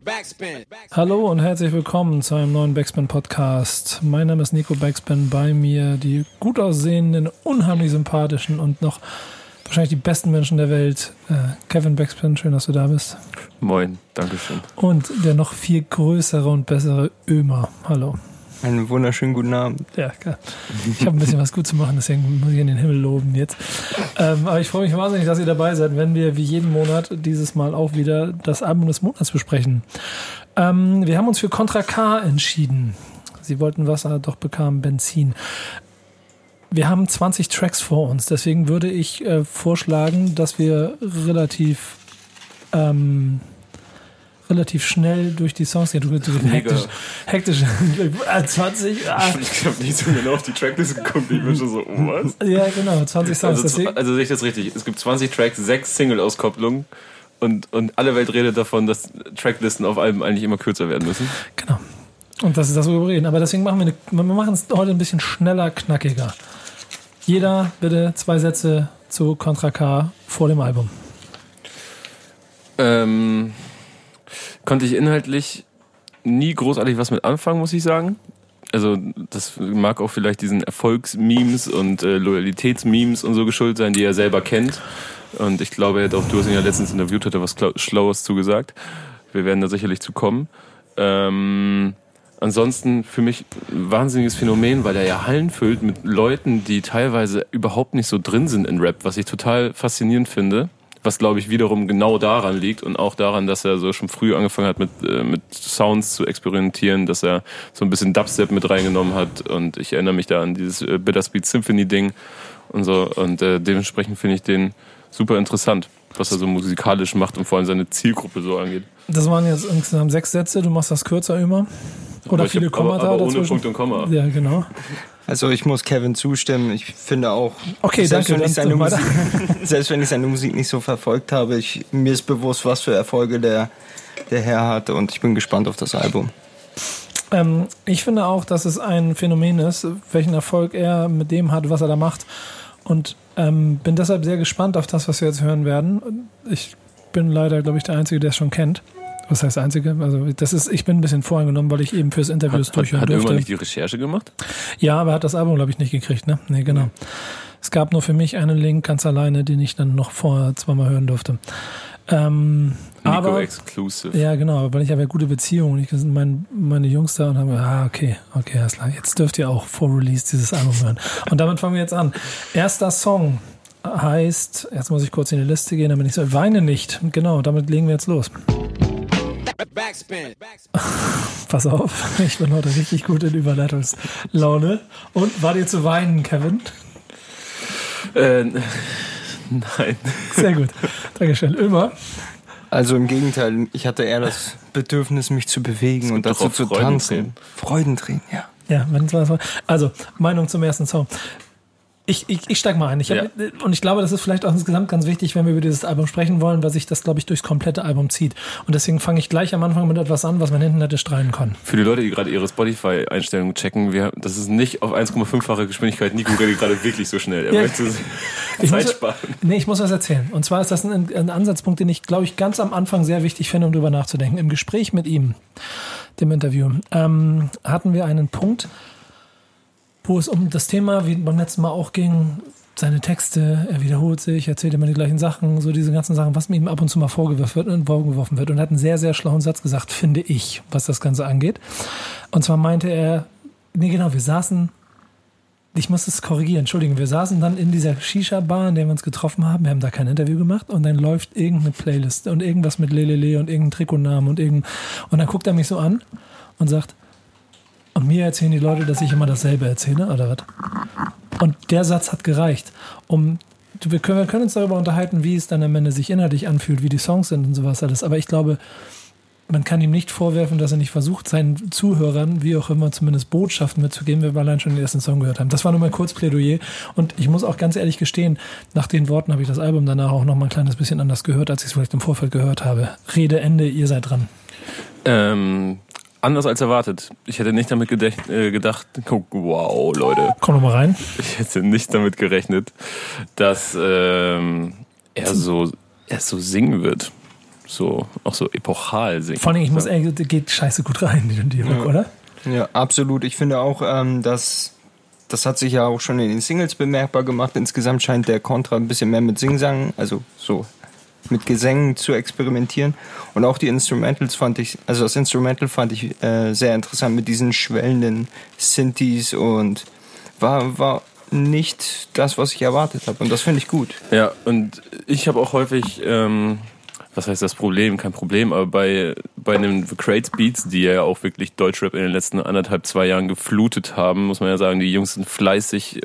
Backspin. Hallo und herzlich willkommen zu einem neuen Backspin-Podcast. Mein Name ist Nico Backspin. Bei mir die gut aussehenden, unheimlich sympathischen und noch wahrscheinlich die besten Menschen der Welt. Äh, Kevin Backspin, schön, dass du da bist. Moin, Dankeschön. Und der noch viel größere und bessere Ömer. Hallo. Einen wunderschönen guten Abend. Ja, klar. Ich habe ein bisschen was gut zu machen, deswegen muss ich in den Himmel loben jetzt. Ähm, aber ich freue mich wahnsinnig, dass ihr dabei seid, wenn wir wie jeden Monat dieses Mal auch wieder das Album des Monats besprechen. Ähm, wir haben uns für Contra K entschieden. Sie wollten Wasser, doch bekamen Benzin. Wir haben 20 Tracks vor uns, deswegen würde ich äh, vorschlagen, dass wir relativ ähm, relativ schnell durch die Songs gehen. Du, du, hektisch, hektisch. 20. Ah. Ich habe nicht so genau auf die Tracklist geguckt. Ich bin schon so, oh, was? Ja, genau, 20 Songs. Also, also sehe ich das richtig. Es gibt 20 Tracks, sechs Single-Auskopplungen. Und, und alle Welt redet davon, dass Tracklisten auf Alben eigentlich immer kürzer werden müssen. Genau. Und das ist das, worüber wir reden. Aber deswegen machen wir, eine, wir machen es heute ein bisschen schneller, knackiger. Jeder bitte zwei Sätze zu Contra K vor dem Album. Ähm, konnte ich inhaltlich nie großartig was mit anfangen, muss ich sagen. Also das mag auch vielleicht diesen Erfolgsmemes und äh, Loyalitätsmemes und so geschuldet sein, die er selber kennt. Und ich glaube, er hat auch, du hast ihn ja letztens interviewt, hat er was Schlaues zugesagt. Wir werden da sicherlich zu kommen. Ähm, ansonsten für mich ein wahnsinniges Phänomen, weil er ja Hallen füllt mit Leuten, die teilweise überhaupt nicht so drin sind in Rap, was ich total faszinierend finde was glaube ich wiederum genau daran liegt und auch daran, dass er so schon früh angefangen hat mit, äh, mit Sounds zu experimentieren, dass er so ein bisschen Dubstep mit reingenommen hat und ich erinnere mich da an dieses äh, Bittersweet Symphony Ding und so und äh, dementsprechend finde ich den super interessant, was er so musikalisch macht und vor allem seine Zielgruppe so angeht. Das waren jetzt insgesamt sechs Sätze, du machst das kürzer immer. Oder viele Kommata aber, aber ohne Punkt und Komma. Ja, genau. Also ich muss Kevin zustimmen. Ich finde auch, okay, selbst, danke, wenn ich seine Musik, selbst wenn ich seine Musik nicht so verfolgt habe, ich, mir ist bewusst, was für Erfolge der, der Herr hat und ich bin gespannt auf das Album. Ähm, ich finde auch, dass es ein Phänomen ist, welchen Erfolg er mit dem hat, was er da macht. Und ähm, bin deshalb sehr gespannt auf das, was wir jetzt hören werden. Ich bin leider, glaube ich, der Einzige, der es schon kennt. Was heißt einzige? Also das ist, ich bin ein bisschen voreingenommen, weil ich eben fürs Interview es durchhören hat, hat durfte. Hat nicht die Recherche gemacht? Ja, aber er hat das Album, glaube ich, nicht gekriegt, ne? Nee, genau. Es gab nur für mich einen Link ganz alleine, den ich dann noch vorher zweimal hören durfte. Ähm, Nico aber, Exclusive. Ja, genau, weil ich habe ja gute Beziehungen. Ich sind mein, meine Jungs da und haben gesagt, ah, okay, okay, alles klar. Jetzt dürft ihr auch vor Release dieses Album hören. Und damit fangen wir jetzt an. Erster Song heißt, jetzt muss ich kurz in die Liste gehen, damit ich so, weine nicht. Genau, damit legen wir jetzt los. Backspin. Pass auf, ich bin heute richtig gut in Überleitungslaune. Und war dir zu weinen, Kevin? Äh, nein. Sehr gut. Dankeschön. Immer. Also im Gegenteil, ich hatte eher das Bedürfnis, mich zu bewegen und dazu zu tanzen. Freudentränen, ja. Ja, also Meinung zum ersten Song. Ich, ich, ich steig mal ein. Ich hab, ja. Und ich glaube, das ist vielleicht auch insgesamt ganz wichtig, wenn wir über dieses Album sprechen wollen, weil sich das, glaube ich, durchs komplette Album zieht. Und deswegen fange ich gleich am Anfang mit etwas an, was man hinten hätte strahlen können. Für die Leute, die gerade ihre Spotify-Einstellungen checken, wir, das ist nicht auf 1,5-fache Geschwindigkeit. Nico redet gerade wirklich so schnell. Er ja. möchte Zeit muss, sparen. Nee, ich muss was erzählen. Und zwar ist das ein, ein Ansatzpunkt, den ich, glaube ich, ganz am Anfang sehr wichtig finde, um drüber nachzudenken. Im Gespräch mit ihm, dem Interview, ähm, hatten wir einen Punkt, wo es um das Thema, wie beim letzten Mal auch ging, seine Texte, er wiederholt sich, erzählt immer die gleichen Sachen, so diese ganzen Sachen, was ihm ab und zu mal vorgeworfen wird, vorgeworfen wird. Und hat einen sehr, sehr schlauen Satz gesagt, finde ich, was das Ganze angeht. Und zwar meinte er, nee, genau, wir saßen, ich muss es korrigieren, entschuldigen, wir saßen dann in dieser Shisha-Bar, in der wir uns getroffen haben, wir haben da kein Interview gemacht und dann läuft irgendeine Playlist und irgendwas mit Lelele und irgendein Trikotnamen und irgendein, und dann guckt er mich so an und sagt, und mir erzählen die Leute, dass ich immer dasselbe erzähle, oder was? Und der Satz hat gereicht, um wir können, wir können uns darüber unterhalten, wie es dann am Ende sich inhaltlich anfühlt, wie die Songs sind und sowas alles. Aber ich glaube, man kann ihm nicht vorwerfen, dass er nicht versucht, seinen Zuhörern, wie auch immer, zumindest Botschaften mitzugeben, wenn wir allein schon den ersten Song gehört haben. Das war nur mein Kurzplädoyer. Und ich muss auch ganz ehrlich gestehen, nach den Worten habe ich das Album danach auch noch mal ein kleines bisschen anders gehört, als ich es vielleicht im Vorfeld gehört habe. Rede, Ende, ihr seid dran. Ähm, anders als erwartet. Ich hätte nicht damit gedacht, äh, gedacht wow, Leute. Komm noch mal rein. Ich hätte nicht damit gerechnet, dass ähm, er so er so singen wird. so auch so epochal singt. Vor allem, ich muss ehrlich, der geht scheiße gut rein, die, die Hook, oder? Ja, absolut. Ich finde auch, ähm, dass das hat sich ja auch schon in den Singles bemerkbar gemacht. Insgesamt scheint der Contra ein bisschen mehr mit Singsang, also so mit Gesängen zu experimentieren. Und auch die Instrumentals fand ich, also das Instrumental fand ich äh, sehr interessant mit diesen schwellenden Synthes und war, war nicht das, was ich erwartet habe. Und das finde ich gut. Ja, und ich habe auch häufig, ähm, was heißt das Problem? Kein Problem, aber bei, bei den The Crates Beats, die ja auch wirklich Deutschrap in den letzten anderthalb, zwei Jahren geflutet haben, muss man ja sagen, die Jungs sind fleißig,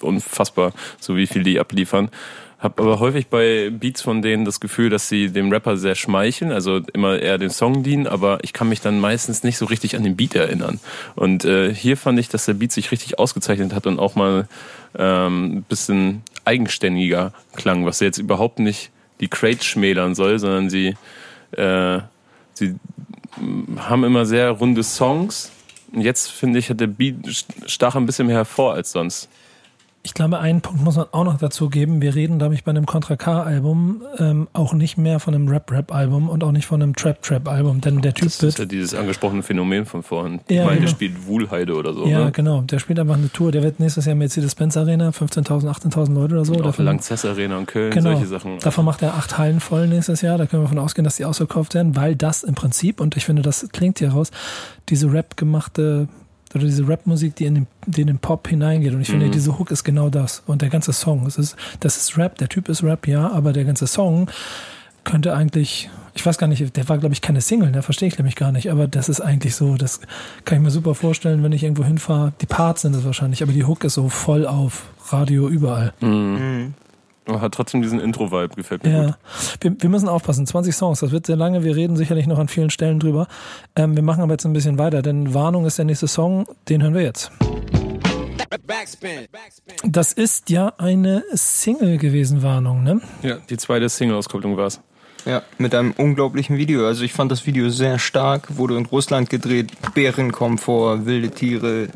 unfassbar, so wie viel die abliefern. Hab aber häufig bei Beats von denen das Gefühl, dass sie dem Rapper sehr schmeicheln, also immer eher den Song dienen, aber ich kann mich dann meistens nicht so richtig an den Beat erinnern. Und äh, hier fand ich, dass der Beat sich richtig ausgezeichnet hat und auch mal ähm, ein bisschen eigenständiger klang, was jetzt überhaupt nicht die Crates schmälern soll, sondern sie, äh, sie haben immer sehr runde Songs. Und jetzt finde ich, hat der Beat stach ein bisschen mehr hervor als sonst. Ich glaube, einen Punkt muss man auch noch dazu geben. Wir reden, glaube ich, bei einem Contra K-Album ähm, auch nicht mehr von einem Rap-Rap-Album und auch nicht von einem Trap-Trap-Album, denn der Typ Das ist ja dieses angesprochene Phänomen von vorhin. Ja, ich meine, der genau. spielt Wuhlheide oder so. ja, ne? genau. Der spielt einfach eine Tour. Der wird nächstes Jahr Mercedes-Benz Arena, 15.000, 18.000 Leute oder so. Und Davon- Langzess Arena in Köln, Genau. solche Sachen. Davon macht er acht Hallen voll nächstes Jahr. Da können wir davon ausgehen, dass die ausverkauft werden, weil das im Prinzip, und ich finde, das klingt hier raus, diese Rap gemachte oder diese Rap-Musik, die in den, die in den Pop hineingeht. Und ich finde, Mhm. diese Hook ist genau das. Und der ganze Song, es ist, das ist Rap, der Typ ist Rap, ja, aber der ganze Song könnte eigentlich, ich weiß gar nicht, der war, glaube ich, keine Single, ne, verstehe ich nämlich gar nicht, aber das ist eigentlich so, das kann ich mir super vorstellen, wenn ich irgendwo hinfahre. Die Parts sind es wahrscheinlich, aber die Hook ist so voll auf Radio überall. Mhm. Aber Hat trotzdem diesen Intro-Vibe, gefällt mir Ja, gut. wir, wir müssen aufpassen. 20 Songs, das wird sehr lange. Wir reden sicherlich noch an vielen Stellen drüber. Ähm, wir machen aber jetzt ein bisschen weiter, denn Warnung ist der nächste Song, den hören wir jetzt. Das ist ja eine Single gewesen, Warnung, ne? Ja, die zweite Single-Auskopplung war's. Ja, mit einem unglaublichen Video. Also ich fand das Video sehr stark, wurde in Russland gedreht. Bären kommen vor, wilde Tiere,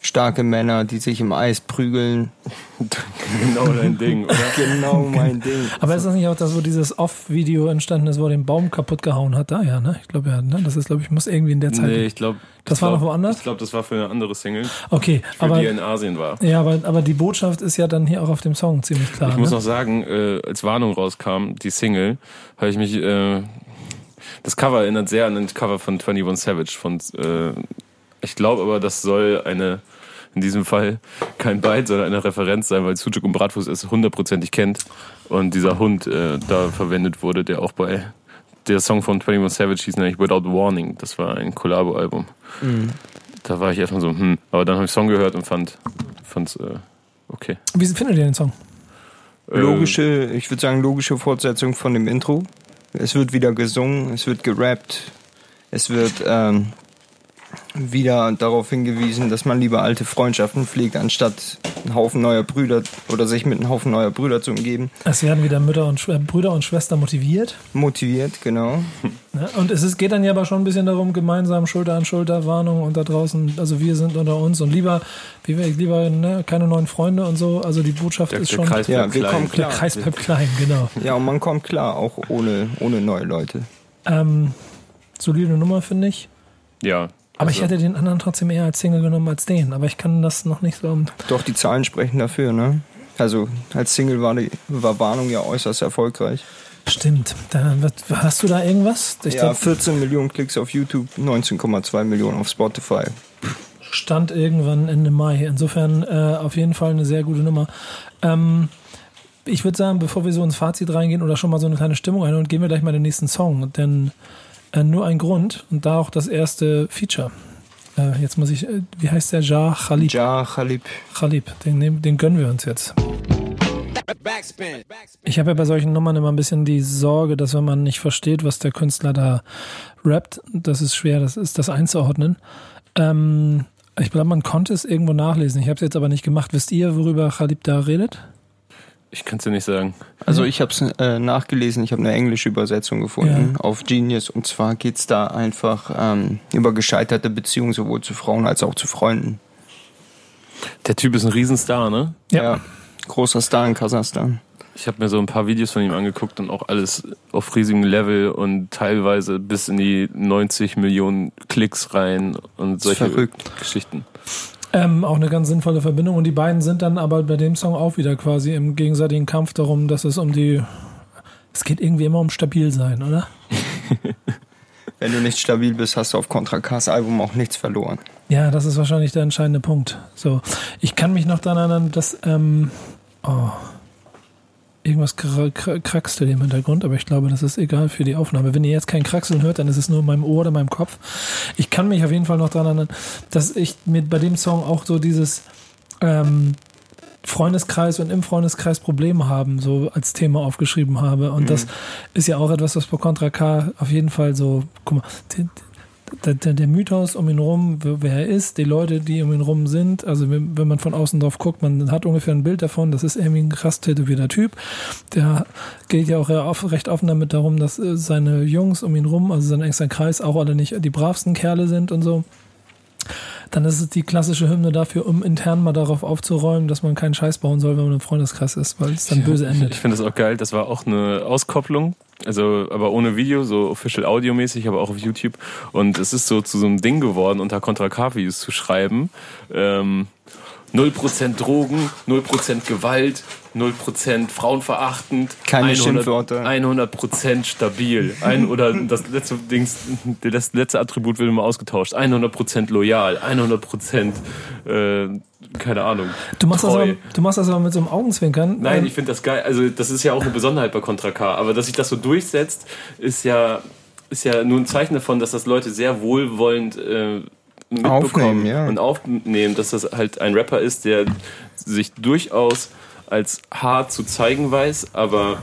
starke Männer, die sich im Eis prügeln. genau dein Ding, oder? Genau mein Ding. Aber ist das nicht auch das, wo dieses Off-Video entstanden ist, wo er den Baum kaputt gehauen hat? Da, ja, ne? Ich glaube, ja, ne? Das ist, glaube ich, muss irgendwie in der Zeit. Nee, ich glaube. Das war noch woanders? Ich glaube, das war für eine andere Single, Okay, für aber, die in Asien war. ja, aber, aber die Botschaft ist ja dann hier auch auf dem Song ziemlich klar. Ich muss ne? noch sagen, äh, als Warnung rauskam, die Single, habe ich mich. Äh, das Cover erinnert sehr an ein Cover von 21 Savage. Von, äh, ich glaube aber, das soll eine, in diesem Fall kein Byte, sondern eine Referenz sein, weil Sucuk und Bratwurst es hundertprozentig kennt. Und dieser Hund äh, da verwendet wurde, der auch bei. Der Song von 21 Savage hieß nämlich Without Warning. Das war ein Collabo-Album. Da war ich erstmal so, hm. Aber dann habe ich den Song gehört und fand fand's, äh, okay. Wie findet ihr den Song? Äh, Logische, ich würde sagen, logische Fortsetzung von dem Intro. Es wird wieder gesungen, es wird gerappt, es wird ähm, wieder darauf hingewiesen, dass man lieber alte Freundschaften pflegt, anstatt einen Haufen neuer Brüder oder sich mit einem Haufen neuer Brüder zu umgeben. Es werden wieder Mütter und Schw Brüder und Schwestern motiviert. Motiviert, genau. Ne? Und es ist, geht dann ja aber schon ein bisschen darum, gemeinsam Schulter an Schulter, Warnung und da draußen, also wir sind unter uns und lieber, wie wir, lieber ne, keine neuen Freunde und so. Also die Botschaft Der, ist der schon, Kreis Ja, wir klein. kommen der klar. Kreis bleibt klein, genau. Ja, und man kommt klar, auch ohne, ohne neue Leute. Ähm, solide Nummer, finde ich. Ja. Aber ich also- hätte den anderen trotzdem eher als Single genommen als den. Aber ich kann das noch nicht so. Doch, die Zahlen sprechen dafür, ne? Also als Single war, die, war Warnung ja äußerst erfolgreich. Stimmt. Da, wird- hast du da irgendwas? Ich ja, glaub, 14 Millionen Klicks auf YouTube, 19,2 Millionen auf Spotify. stand irgendwann Ende Mai. Insofern äh, auf jeden Fall eine sehr gute Nummer. Ähm, ich würde sagen, bevor wir so ins Fazit reingehen oder schon mal so eine kleine Stimmung ein und gehen wir gleich mal den nächsten Song. Denn äh, nur ein Grund und da auch das erste Feature. Äh, jetzt muss ich, äh, wie heißt der? Ja Khalib. Ja, Khalib. Khalib, den, den gönnen wir uns jetzt. Ich habe ja bei solchen Nummern immer ein bisschen die Sorge, dass wenn man nicht versteht, was der Künstler da rappt, das ist schwer, das ist das einzuordnen. Ähm, ich glaube, man konnte es irgendwo nachlesen. Ich habe es jetzt aber nicht gemacht. Wisst ihr, worüber Khalib da redet? Ich kann es dir nicht sagen. Also ich habe es äh, nachgelesen, ich habe eine englische Übersetzung gefunden Ja. auf Genius. Und zwar geht's da einfach ähm, über gescheiterte Beziehungen sowohl zu Frauen als auch zu Freunden. Der Typ ist ein Riesenstar, ne? Ja. Großer Star in Kasachstan. Ich habe mir so ein paar Videos von ihm angeguckt und auch alles auf riesigem Level und teilweise bis in die 90 Millionen Klicks rein und solche verrückt. Geschichten. Ähm, auch eine ganz sinnvolle Verbindung. Und die beiden sind dann aber bei dem Song auch wieder quasi im gegenseitigen Kampf darum, dass es um die. Es geht irgendwie immer um stabil sein, oder? Wenn du nicht stabil bist, hast du auf Contra K's Album auch nichts verloren. Ja, das ist wahrscheinlich der entscheidende Punkt. So, ich kann mich noch daran erinnern, dass ähm, oh, irgendwas kra kra kraxelt im Hintergrund, aber ich glaube, das ist egal für die Aufnahme. Wenn ihr jetzt kein Kraxeln hört, dann ist es nur in meinem Ohr oder in meinem Kopf. Ich kann mich auf jeden Fall noch daran erinnern, dass ich mit bei dem Song auch so dieses ähm, Freundeskreis und im Freundeskreis Probleme haben, so als Thema aufgeschrieben habe. Und das ist ja auch etwas, was bei Contra K auf jeden Fall so, guck mal, der, der, der Mythos um ihn rum, wer er ist, die Leute, die um ihn rum sind, also wenn, wenn man von außen drauf guckt, man hat ungefähr ein Bild davon, das ist irgendwie ein krass tätowierter Typ. Der geht ja auch recht offen damit darum, dass äh, seine Jungs um ihn rum, also sein engster Kreis, auch alle nicht die bravsten Kerle sind und so. Dann ist es die klassische Hymne dafür, um intern mal darauf aufzuräumen, dass man keinen Scheiß bauen soll, wenn man im Freundeskreis ist, weil es dann böse endet. Ich finde das auch geil. Das war auch eine Auskopplung. Also, aber ohne Video, so official audiomäßig, aber auch auf YouTube. Und es ist so zu so einem Ding geworden, unter Contra K-Videos zu schreiben. Ähm, 0% Drogen, 0% Gewalt, 0% frauenverachtend. Keine Schimpfwörter. 100% stabil. Ein, oder das letzte Dings, das letzte Attribut wird immer ausgetauscht. 100% loyal, 100% äh, keine Ahnung. Du machst, das treu. aber, du machst das aber mit so einem Augenzwinkern. Nein, Ähm, ich finde das geil. Also das ist ja auch eine Besonderheit bei Contra K. Aber dass sich das so durchsetzt, ist ja, ist ja nur ein Zeichen davon, dass das Leute sehr wohlwollend äh, mitbekommen Aufnehmen, ja. und aufnehmen, dass das halt ein Rapper ist, der sich durchaus als hart zu zeigen weiß, aber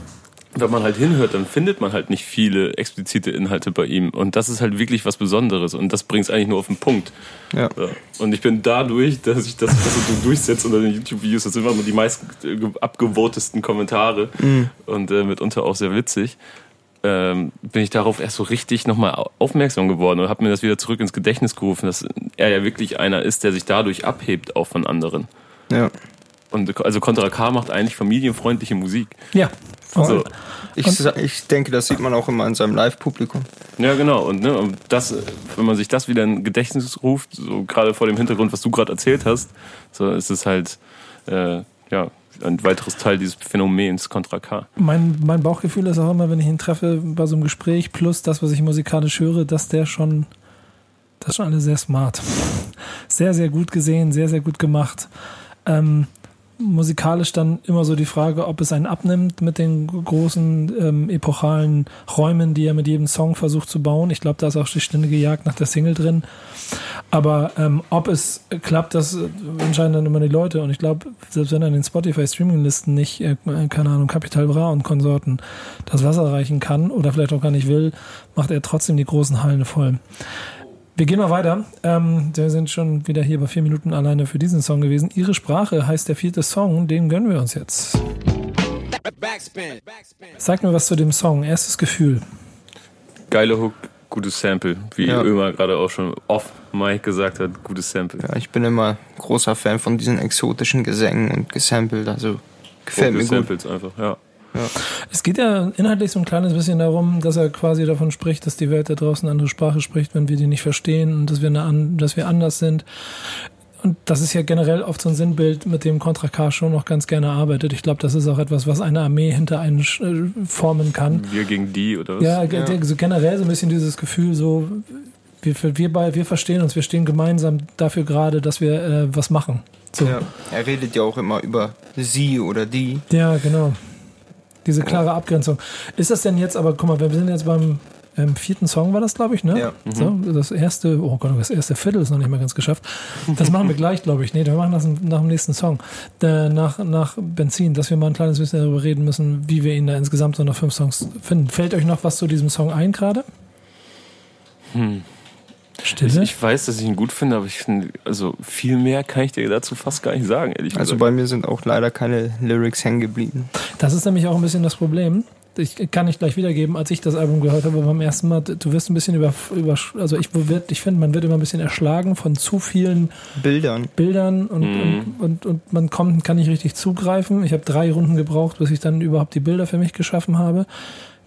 wenn man halt hinhört, dann findet man halt nicht viele explizite Inhalte bei ihm. Und das ist halt wirklich was Besonderes. Und das bringt es eigentlich nur auf den Punkt. Ja. Ja. Und ich bin dadurch, dass ich das, so durchsetze unter den YouTube-Videos, das sind immer die meist abgevotesten Kommentare und äh, mitunter auch sehr witzig, ähm, bin ich darauf erst so richtig nochmal au- aufmerksam geworden und habe mir das wieder zurück ins Gedächtnis gerufen, dass er ja wirklich einer ist, der sich dadurch abhebt auch von anderen. Ja. Und also Contra K macht eigentlich familienfreundliche Musik. ja. So. Ich, ich denke, das sieht man auch immer an seinem Live-Publikum. Ja, genau. Und ne, und das, wenn man sich das wieder in Gedächtnis ruft, so gerade vor dem Hintergrund, was du gerade erzählt hast, so ist es halt äh, ja ein weiteres Teil dieses Phänomens Contra K. Mein, mein Bauchgefühl ist auch immer, wenn ich ihn treffe bei so einem Gespräch, plus das, was ich musikalisch höre, dass der schon, das ist schon alles sehr smart. Sehr, sehr gut gesehen, sehr, sehr gut gemacht. Ähm, musikalisch dann immer so die Frage, ob es einen abnimmt mit den großen ähm, epochalen Räumen, die er mit jedem Song versucht zu bauen. Ich glaube, da ist auch die ständige Jagd nach der Single drin. Aber ähm, ob es klappt, das äh, entscheiden dann immer die Leute. Und ich glaube, selbst wenn er in den Spotify-Streaming-Listen nicht, äh, keine Ahnung, Capital Bra und Konsorten das Wasser reichen kann oder vielleicht auch gar nicht will, macht er trotzdem die großen Hallen voll. Wir gehen mal weiter. Ähm, wir sind schon wieder hier bei vier Minuten alleine für diesen Song gewesen. Ihre Sprache heißt der vierte Song, den gönnen wir uns jetzt. Backspin. Sag mir was zu dem Song. Erstes Gefühl. Geile Hook, gutes Sample, wie Ja. Ömer gerade auch schon off Mike gesagt hat, gutes Sample. Ja, ich bin immer großer Fan von diesen exotischen Gesängen und gesampelt. Also gefällt mir Gute gut. Samples einfach, ja. Es geht ja inhaltlich so ein kleines bisschen darum, dass er quasi davon spricht, dass die Welt da draußen eine andere Sprache spricht, wenn wir die nicht verstehen und dass wir, eine, an- dass wir anders sind. Und das ist ja generell oft so ein Sinnbild, mit dem Contra K schon noch ganz gerne arbeitet. Ich glaube, das ist auch etwas, was eine Armee hinter einen äh, formen kann. Wir gegen die oder was? Ja, ge- so generell so ein bisschen dieses Gefühl, so wir, wir, wir verstehen uns, wir stehen gemeinsam dafür gerade, dass wir äh, was machen. So. Ja. Er redet ja auch immer über sie oder die. Ja, genau. Diese klare Abgrenzung. Ist das denn jetzt, aber guck mal, wir sind jetzt beim ähm, vierten Song, war das, glaube ich, ne? Ja. So, das erste, oh Gott, das erste Viertel ist noch nicht mal ganz geschafft. Das machen wir gleich, glaube ich. Nee, wir machen das nach dem nächsten Song. Äh, nach, nach Benzin, dass wir mal ein kleines bisschen darüber reden müssen, wie wir ihn da insgesamt so nach fünf Songs finden. Fällt euch noch was zu diesem Song ein gerade? Hm. Ich, Stille? ich weiß, dass ich ihn gut finde, aber ich finde, also viel mehr kann ich dir dazu fast gar nicht sagen, ehrlich Also gesagt. bei mir sind auch leider keine Lyrics hängen geblieben. Das ist nämlich auch ein bisschen das Problem. ich kann nicht gleich wiedergeben, als ich das Album gehört habe beim ersten Mal, du wirst ein bisschen über, über also ich, ich finde, man wird immer ein bisschen erschlagen von zu vielen Bildern. Bildern und, und, und, und man kommt, kann nicht richtig zugreifen. Ich habe drei Runden gebraucht, bis ich dann überhaupt die Bilder für mich geschaffen habe.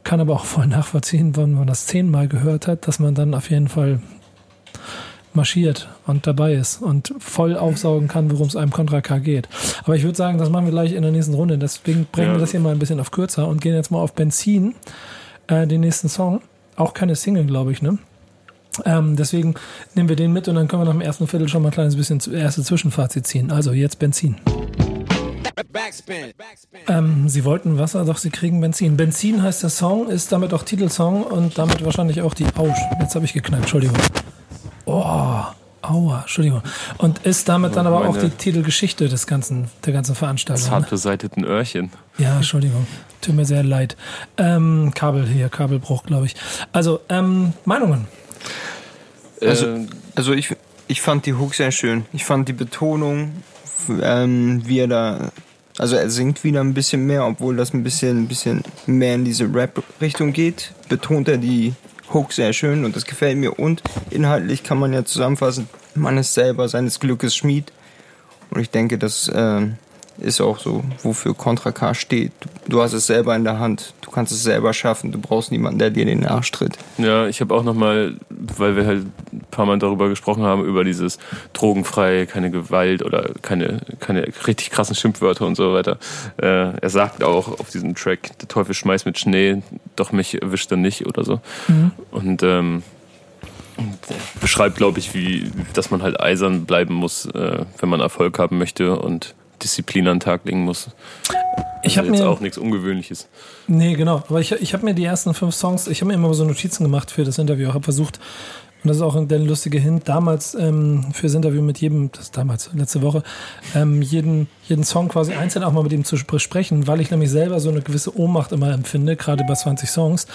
Kann aber auch voll nachvollziehen, wenn man das zehnmal gehört hat, dass man dann auf jeden Fall marschiert und dabei ist und voll aufsaugen kann, worum es einem Contra K geht. Aber ich würde sagen, das machen wir gleich in der nächsten Runde. Deswegen bringen Ja. wir das hier mal ein bisschen auf kürzer und gehen jetzt mal auf Benzin, äh, den nächsten Song. Auch keine Single, glaube ich, ne? Ähm, deswegen nehmen wir den mit und dann können wir nach dem ersten Viertel schon mal ein kleines bisschen erste Zwischenfazit ziehen. Also jetzt Benzin. Backspin. Backspin. Ähm, sie wollten Wasser, doch sie kriegen Benzin. Benzin heißt der Song, ist damit auch Titelsong und damit wahrscheinlich auch die Ausch. Jetzt habe ich geknallt, Entschuldigung. Oh, aua, Entschuldigung. Und ist damit dann aber auch die Titelgeschichte des ganzen, der ganzen Veranstaltung. Zart Ne? beseiteten Öhrchen. Ja, Entschuldigung. Tut mir sehr leid. Ähm, Kabel hier, Kabelbruch, glaube ich. Also, ähm, Meinungen. Also- äh, Also ich, ich fand die Hook sehr schön. Ich fand die Betonung, ähm, wie er da, also er singt wieder ein bisschen mehr, obwohl das ein bisschen, ein bisschen mehr in diese Rap-Richtung geht, betont er die Hook sehr schön und das gefällt mir. Und inhaltlich kann man ja zusammenfassen, man ist selber seines Glückes Schmied. Und ich denke, das ähm, ist auch so, wofür Contra K steht. Du, hast es selber in der Hand, du kannst es selber schaffen, du brauchst niemanden, der dir den Arsch tritt. Ja, ich habe auch nochmal, weil wir halt ein paar Mal darüber gesprochen haben, über dieses drogenfrei, keine Gewalt oder keine, keine richtig krassen Schimpfwörter und so weiter. Äh, er sagt auch auf diesem Track, der Teufel schmeißt mit Schnee, doch mich erwischt er nicht oder so. Und ähm, beschreibt, glaube ich, wie, dass man halt eisern bleiben muss, äh, wenn man Erfolg haben möchte und Disziplin an den Tag legen muss. Ich habe jetzt mir auch nichts Ungewöhnliches. Nee, genau. Aber ich, ich habe mir die ersten fünf Songs, ich habe mir immer so Notizen gemacht für das Interview, habe versucht, und das ist auch der lustige Hint, damals ähm, fürs Interview mit jedem, das ist damals, letzte Woche, ähm, jeden, jeden Song quasi einzeln auch mal mit ihm zu besprechen, weil ich nämlich selber so eine gewisse Ohnmacht immer empfinde, gerade bei 20 Songs,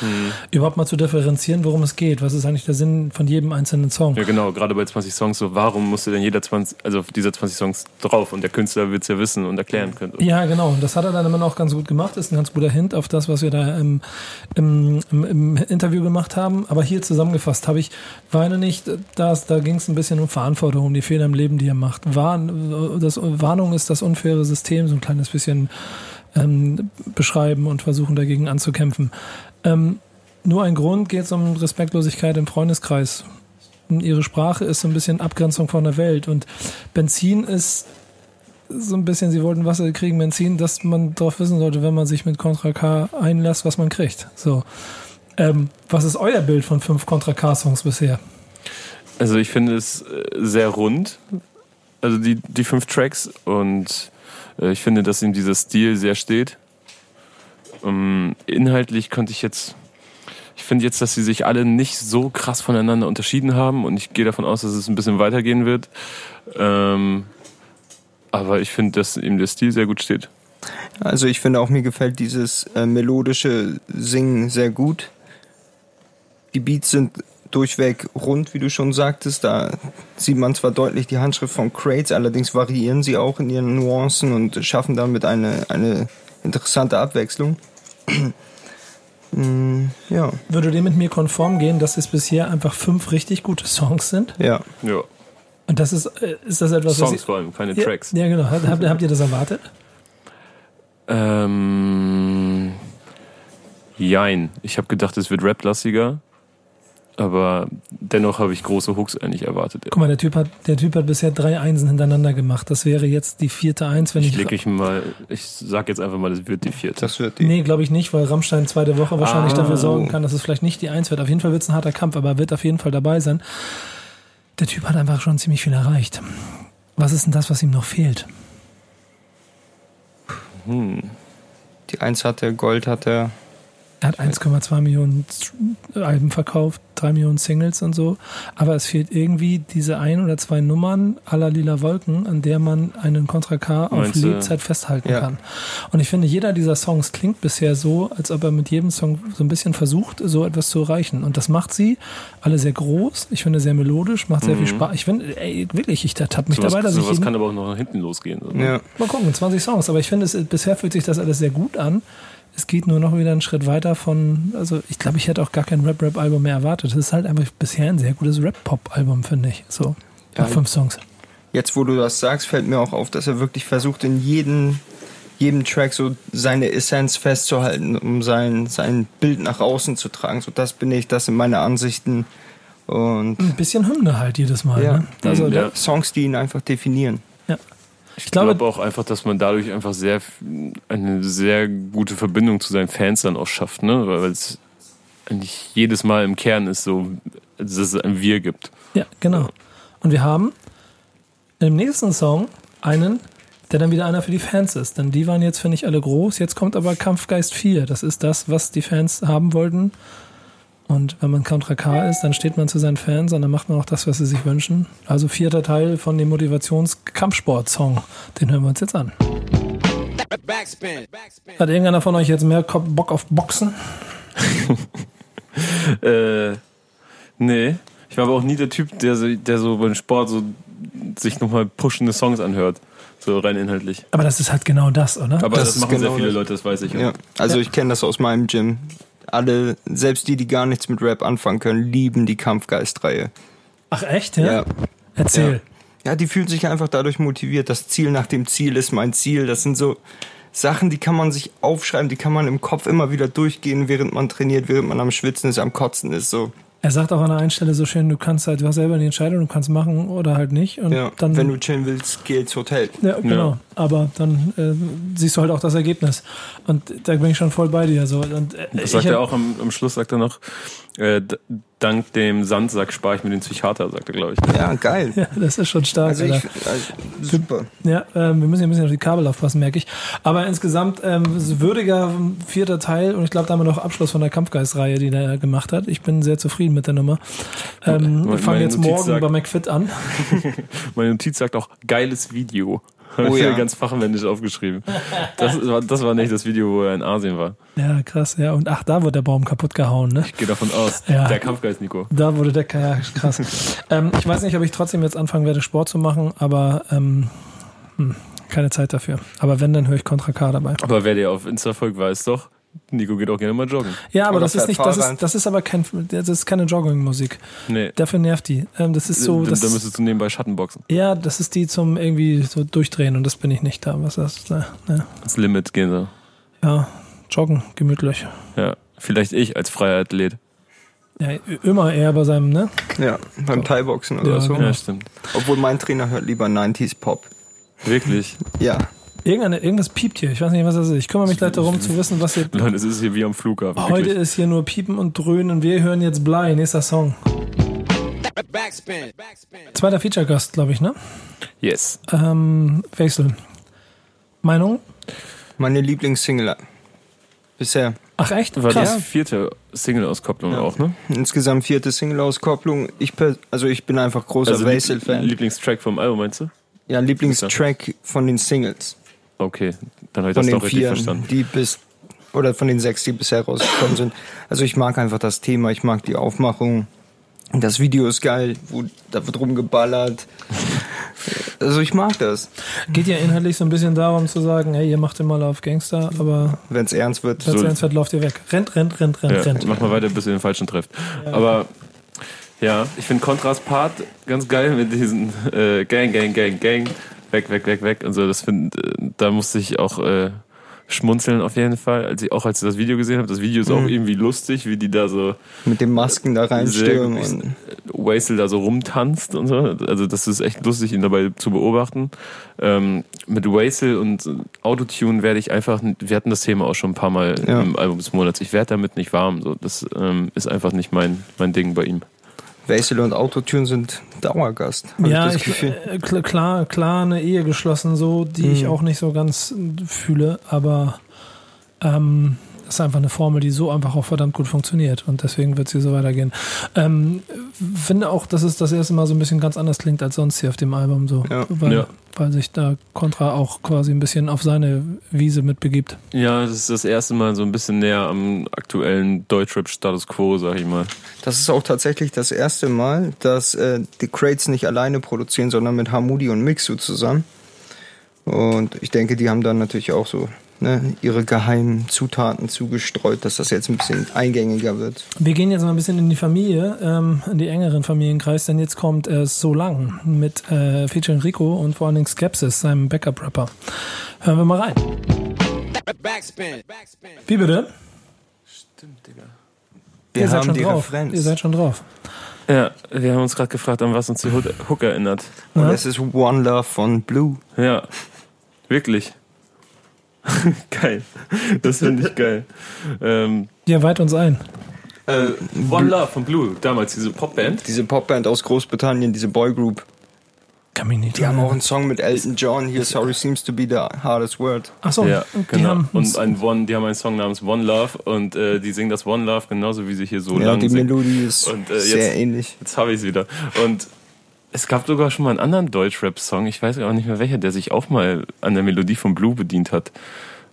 überhaupt mal zu differenzieren, worum es geht. Was ist eigentlich der Sinn von jedem einzelnen Song? Ja, genau, gerade bei 20 Songs so, warum musste denn jeder 20, also dieser 20 Songs drauf und der Künstler wird es ja wissen und erklären können. Ja, genau. Und das hat er dann immer noch ganz gut gemacht. Ist ein ganz guter Hint auf das, was wir da im, im, im, im Interview gemacht haben. Aber hier zusammengefasst habe ich, weine nicht, das, da ging es ein bisschen um Verantwortung, um die Fehler im Leben, die er macht. Warn, das, Warnung ist das unfaire System, so ein kleines bisschen ähm, beschreiben und versuchen dagegen anzukämpfen. Ähm, nur ein Grund geht es um Respektlosigkeit im Freundeskreis. Ihre Sprache ist so ein bisschen Abgrenzung von der Welt und Benzin ist so ein bisschen, sie wollten Wasser kriegen, Benzin, dass man darauf wissen sollte, wenn man sich mit Contra K einlässt, was man kriegt. So. Ähm, was ist euer Bild von fünf Contra K-Songs bisher? Also ich finde es äh, sehr rund, also die, die fünf Tracks und äh, ich finde, dass ihm dieser Stil sehr steht. Ähm, inhaltlich konnte ich jetzt, ich finde jetzt, dass sie sich alle nicht so krass voneinander unterschieden haben und ich gehe davon aus, dass es ein bisschen weitergehen wird. Ähm, aber ich finde, dass ihm der Stil sehr gut steht. Also ich finde auch, mir gefällt dieses äh, melodische Singen sehr gut. Die Beats sind durchweg rund, wie du schon sagtest. Da sieht man zwar deutlich die Handschrift von Crates, allerdings variieren sie auch in ihren Nuancen und schaffen damit eine, eine interessante Abwechslung. Mm, ja, Würde dem mit mir konform gehen, dass es bisher einfach fünf richtig gute Songs sind? ja. Ja, Und das ist, äh, ist das etwas, was Songs vor allem, keine ja, Tracks. Ja, genau. Habt, habt ihr das erwartet? Ähm, jein. Ich habe gedacht, es wird rap-lastiger. Aber dennoch habe ich große Hooks eigentlich erwartet. Guck mal, der Typ hat, der Typ hat bisher drei Einsen hintereinander gemacht. Das wäre jetzt die vierte Eins, wenn Ich ich. ich mal, ich sag jetzt einfach mal, es wird die vierte. Das wird die. Nee, glaube ich nicht, weil Rammstein zweite Woche wahrscheinlich Ah. dafür sorgen kann, dass es vielleicht nicht die Eins wird. Auf jeden Fall wird es ein harter Kampf, aber er wird auf jeden Fall dabei sein. Der Typ hat einfach schon ziemlich viel erreicht. Was ist denn das, was ihm noch fehlt? Die Eins hat er, Gold hat er. Er hat 1,2 Millionen Alben verkauft, 3 Millionen Singles und so. Aber es fehlt irgendwie diese ein oder zwei Nummern aller Lila Wolken, an der man einen Contra K auf Meinst du? Lebzeit festhalten Ja. kann. Und ich finde, jeder dieser Songs klingt bisher so, als ob er mit jedem Song so ein bisschen versucht, so etwas zu erreichen. Und das macht sie alle sehr groß. Ich finde sehr melodisch, macht sehr viel Spaß. Ich finde, ey, wirklich, ich tapp mich Mhm. sowas dabei, dass ich sowas jeden, kann aber auch noch nach hinten losgehen. So. Ja. Mal gucken, 20 Songs. Aber ich finde, es, bisher fühlt sich das alles sehr gut an. Es geht nur noch wieder einen Schritt weiter von, also ich glaube, ich hätte auch gar kein Rap-Rap-Album mehr erwartet. Das ist halt einfach bisher ein sehr gutes Rap-Pop-Album, finde ich. So, Ja, nach fünf Songs. Jetzt, wo du das sagst, fällt mir auch auf, dass er wirklich versucht, in jedem, jedem Track so seine Essenz festzuhalten, um sein, sein Bild nach außen zu tragen. So, das bin ich, das sind meine Ansichten. Und Ein bisschen Hymne halt jedes Mal. Ja. Ne? Also, Mhm, ja. Songs, die ihn einfach definieren. ja. Ich glaube- glaube auch einfach, dass man dadurch einfach sehr eine sehr gute Verbindung zu seinen Fans dann auch schafft, ne? Weil es eigentlich jedes Mal im Kern ist so, dass es ein Wir gibt. Ja, genau. Und wir haben im nächsten Song einen, der dann wieder einer für die Fans ist. Denn die waren jetzt, finde ich, alle groß. Jetzt kommt aber Kampfgeist 4. Das ist das, was die Fans haben wollten. Und wenn man Contra K ist, dann steht man zu seinen Fans und dann macht man auch das, was sie sich wünschen. Also vierter Teil von dem Motivations-Kampfsport-Song. Den hören wir uns jetzt an. Backspin. Backspin. Hat irgendeiner von euch jetzt mehr Bock auf Boxen? Äh, nee. Ich war aber auch nie der Typ, der so, der so beim Sport so sich nochmal pushende Songs anhört. So rein inhaltlich. Aber das ist halt genau das, oder? Aber Das das, machen sehr genau viele das. Leute, das weiß ich. Ja. Also ich kenne das aus meinem Gym. Alle, selbst die, die gar nichts mit Rap anfangen können, lieben die Kampfgeist-Reihe. Ach echt, ja? Ja. Erzähl. Ja, die fühlen sich einfach dadurch motiviert. Das Ziel nach dem Ziel ist mein Ziel. Das sind so Sachen, die kann man sich aufschreiben, die kann man im Kopf immer wieder durchgehen, während man trainiert, während man am Schwitzen ist, am Kotzen ist. So, Er sagt auch an der einen Stelle so schön, du kannst halt, du hast selber die Entscheidung, du kannst machen oder halt nicht. Und ja. dann, Wenn du chillen willst, geh ins Hotel. ja, genau. Aber dann äh, siehst du halt auch das Ergebnis. Und da bin ich schon voll bei dir. So. Und, äh, Das ich sagt er auch am, am Schluss, sagt er noch, äh, dank dem Sandsack spare ich mir den Psychiater, sagt er, glaube ich. Ja, geil. Ja, das ist schon stark. Also ich, also, super. Ja, ähm, wir müssen hier ein bisschen auf die Kabel aufpassen, merke ich. Aber insgesamt ähm, würdiger vierter Teil und ich glaube, da haben wir noch Abschluss von der Kampfgeist-Reihe, die der gemacht hat. Ich bin sehr zufrieden mit der Nummer. Ähm, wir fangen jetzt Notiz morgen sagt- bei McFit an. Meine Notiz sagt auch, geiles Video. Oh ja. Ganz fachmännisch aufgeschrieben. Das war, das war nicht das Video, wo er in Asien war. Ja, krass. Ja, und ach, da wird der Baum kaputt gehauen, ne? Ich gehe davon aus. Ja. Der Kampfgeist, Nico. Da wurde der ja, krass. ähm, ich weiß nicht, ob ich trotzdem jetzt anfangen werde, Sport zu machen, aber ähm, hm, keine Zeit dafür. Aber wenn, dann höre ich Contra K dabei. Aber wer dir auf Insta folgt, weiß doch, Nico geht auch gerne mal joggen. Ja, aber Oder das ist nicht, das ist, das ist aber kein, das ist keine Jogging-Musik. Nee. Dafür nervt die. Ähm, das ist so, da, das, da müsstest du nebenbei Schattenboxen. ja, das ist die zum irgendwie so durchdrehen und das bin ich nicht da. Was ist das? Ne, Das Limit gehen so. ja, joggen, gemütlich. Ja. Vielleicht ich als freier Athlet. Ja, immer eher bei seinem, ne? Ja, beim Thai-Boxen oder Ja, so. genau. Ja, stimmt. Obwohl mein Trainer hört lieber 90s Pop. Wirklich. Ja. Irgendeine, irgendwas piept hier. Ich weiß nicht, was das ist. Ich kümmere mich gleich darum zu wissen, was hier. Leute, es ist hier wie am Flughafen. Heute Wirklich. ist hier nur Piepen und Dröhnen. Wir hören jetzt Blei, nächster Song. Backspin. Backspin. Zweiter Feature-Gast, glaube ich, ne? Yes. Ähm, Wechsel. Meinung? Meine Lieblingssingle bisher. Ach echt? War Krass. die vierte Single-Auskopplung auch, ne? Insgesamt vierte Single-Auskopplung. Ich, also ich bin einfach großer Also Basil-Fan. Lieblingstrack vom Album, meinst du? Ja, Lieblingstrack von den Singles. Okay, dann habe ich Von das doch richtig vier, verstanden. die bis, oder von den sechs, die bisher rausgekommen sind. Also ich mag einfach das Thema, ich mag die Aufmachung. Das Video ist geil, wo, da wird rumgeballert. Also ich mag das. Geht ja inhaltlich so ein bisschen darum zu sagen, hey, ihr macht immer auf Gangster, aber Wenn es ernst wird. wenn es So- ernst wird, lauft ihr weg. Rennt, rennt, rennt, rennt, Ja, rennt. mach mal weiter, bis ihr den falschen trefft. Aber ja, ich finde Kontrast Part ganz geil mit diesen äh, Gang, Gang, Gang, Gang, weg, weg, weg, weg und so. Das find, äh, da musste ich auch äh, schmunzeln auf jeden Fall, als ich auch als ich das Video gesehen habe. Das Video ist auch irgendwie lustig, wie die da so Mit den Masken da reinstürmen. Und, Waisel da so rumtanzt und so. Also das ist echt lustig, ihn dabei zu beobachten. Ähm, mit Waisel und Autotune werde ich einfach, wir hatten das Thema auch schon ein paar Mal Ja. im Album des Monats. Ich werde damit nicht warm. So. Das ähm, ist einfach nicht mein, mein Ding bei ihm. Wesel und Autotune sind Dauergast. Ja, ich das ich, Gefühl. äh, kl- klar, klar eine Ehe geschlossen, so, die ich Mhm. auch nicht so ganz fühle, aber ähm, das ist einfach eine Formel, die so einfach auch verdammt gut funktioniert und deswegen wird sie so weitergehen. Ähm, finde auch, dass es das erste Mal so ein bisschen ganz anders klingt als sonst hier auf dem Album, so, Ja. weil, Ja. weil sich da Contra auch quasi ein bisschen auf seine Wiese mitbegibt. Ja, das ist das erste Mal so ein bisschen näher am aktuellen Deutschrap-Status Quo, sag ich mal. Das ist auch tatsächlich das erste Mal, dass äh, die Crates nicht alleine produzieren, sondern mit Hamudi und Mixu zusammen. Und ich denke, die haben dann natürlich auch so ne, ihre geheimen Zutaten zugestreut, dass das jetzt ein bisschen eingängiger wird. Wir gehen jetzt mal ein bisschen in die Familie, ähm, in die engeren Familienkreis, denn jetzt kommt äh, So Lang mit äh, featuring Rico und vor allen Dingen Skepsis, seinem Backup-Rapper. Hören wir mal rein. Backspin. Backspin. Wie bitte? Stimmt, Digga. Wir Ihr seid haben schon die drauf. Referenz. Ihr seid schon drauf. Ja, wir haben uns gerade gefragt, an was uns die Hook Hook erinnert. Und das ist One Love von Blue. Ja, wirklich. geil. Das finde ich geil. Ähm, Ja, weit uns ein. äh, One Love von Blue, damals diese Popband. Diese Popband aus Großbritannien, diese Boygroup. Kann mich nicht Die haben auch einen Song mit Elton John hier, Sorry Seems to be the hardest word. Achso, Ja, die genau. haben und ein One, die haben einen Song namens One Love und äh, die singen das One Love genauso wie sie hier so Ja, lang die singen. Melodie ist Und, äh, sehr jetzt- ähnlich. Jetzt habe ich es wieder. Und es gab sogar schon mal einen anderen Deutschrap-Song, ich weiß auch nicht mehr welcher, der sich auch mal an der Melodie von Blue bedient hat.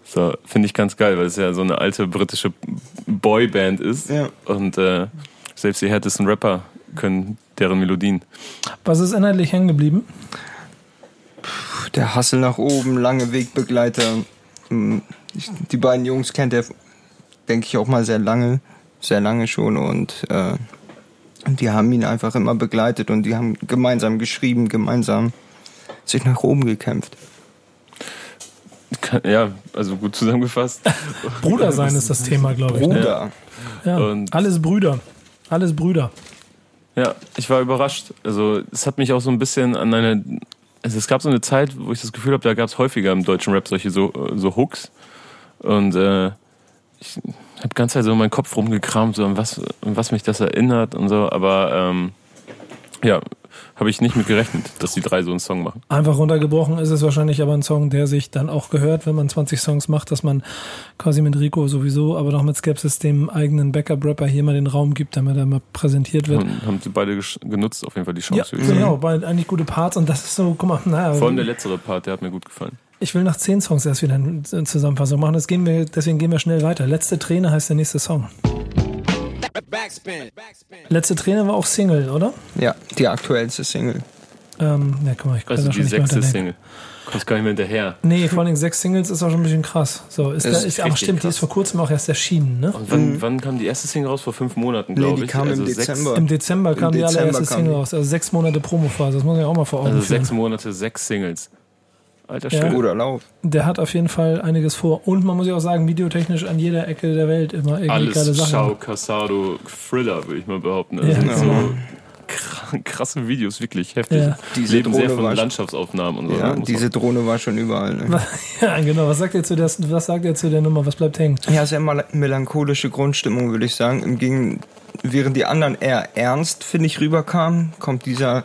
So, finde ich ganz geil, weil es ja so eine alte britische Boyband ist. Ja. Und äh, selbst die härtesten Rapper können deren Melodien. Was ist inhaltlich hängen geblieben? Der Hassel nach oben, lange Wegbegleiter. Hm, Die beiden Jungs kennt er, denke ich, auch mal sehr lange. Sehr lange schon. Und äh, die haben ihn einfach immer begleitet und die haben gemeinsam geschrieben, gemeinsam sich nach oben gekämpft. Ja, also gut zusammengefasst. Bruder sein ist das Thema, glaube ich. Ne? Bruder. Ja. Und- Alles Brüder. Alles Brüder. Ja, ich war überrascht. Also es hat mich auch so ein bisschen an eine. Also es gab so eine Zeit, wo ich das Gefühl habe, da gab es häufiger im deutschen Rap solche so, so Hooks. Und äh, ich habe ganz Zeit so in meinen Kopf rumgekramt, so an was, an was mich das erinnert und so. Aber ähm, ja, habe ich nicht mit gerechnet, dass die drei so einen Song machen. Einfach runtergebrochen ist es wahrscheinlich aber ein Song, der sich dann auch gehört, wenn man 20 Songs macht, dass man quasi mit Rico sowieso, aber noch mit Skepsis dem eigenen Backup-Rapper hier mal den Raum gibt, damit er mal präsentiert wird. Und haben sie beide genutzt, auf jeden Fall die Ja, Chance. sagen. genau, bei eigentlich gute Parts und das ist so, guck mal, naja, Vor allem der letztere Part, der hat mir gut gefallen. Ich will nach zehn Songs erst wieder eine Zusammenfassung machen, das gehen wir, deswegen gehen wir schnell weiter. Letzte Träne heißt der nächste Song. Backspin. Backspin. Letzte Träne war auch Single, oder? Ja, die aktuellste Single. Ähm, ja, guck mal, ich kann Also die sechste. Single. Kommst gar nicht mehr hinterher. Nee, vor allem sechs Singles ist auch schon ein bisschen krass. So, ist, Das da, ist richtig stimmt, die krass. ist vor kurzem auch erst erschienen, ne? Und wann, wann kam die erste Single raus? Vor fünf Monaten, Nee, glaube die ich. kam im Also sechs- Dezember. Im Dezember kam die Dezember allererste kam Single die. raus. Also sechs Monate Promophase, das muss man ja auch mal vor Augen Also führen. sechs Monate, sechs Singles. Alter Ja. Schwede. Guter Lauf. Der hat auf jeden Fall einiges vor. Und man muss ja auch sagen, videotechnisch an jeder Ecke der Welt immer irgendwie geile Alles Sachen. Schau, Casado, Thriller, würde ich mal behaupten. Also Ja. so Ja. kr- krasse Videos, wirklich heftig. Ja. Diese Leben sehr Drohne von war- Landschaftsaufnahmen und so. Ja, muss diese man- Drohne war schon überall. Ne? Ja, genau. Was sagt ihr zu der, was sagt ihr zu der Nummer? Was bleibt hängen? Ja, sehr mal melancholische Grundstimmung, würde ich sagen. Im Gegen während die anderen eher ernst, finde ich, rüberkamen, kommt dieser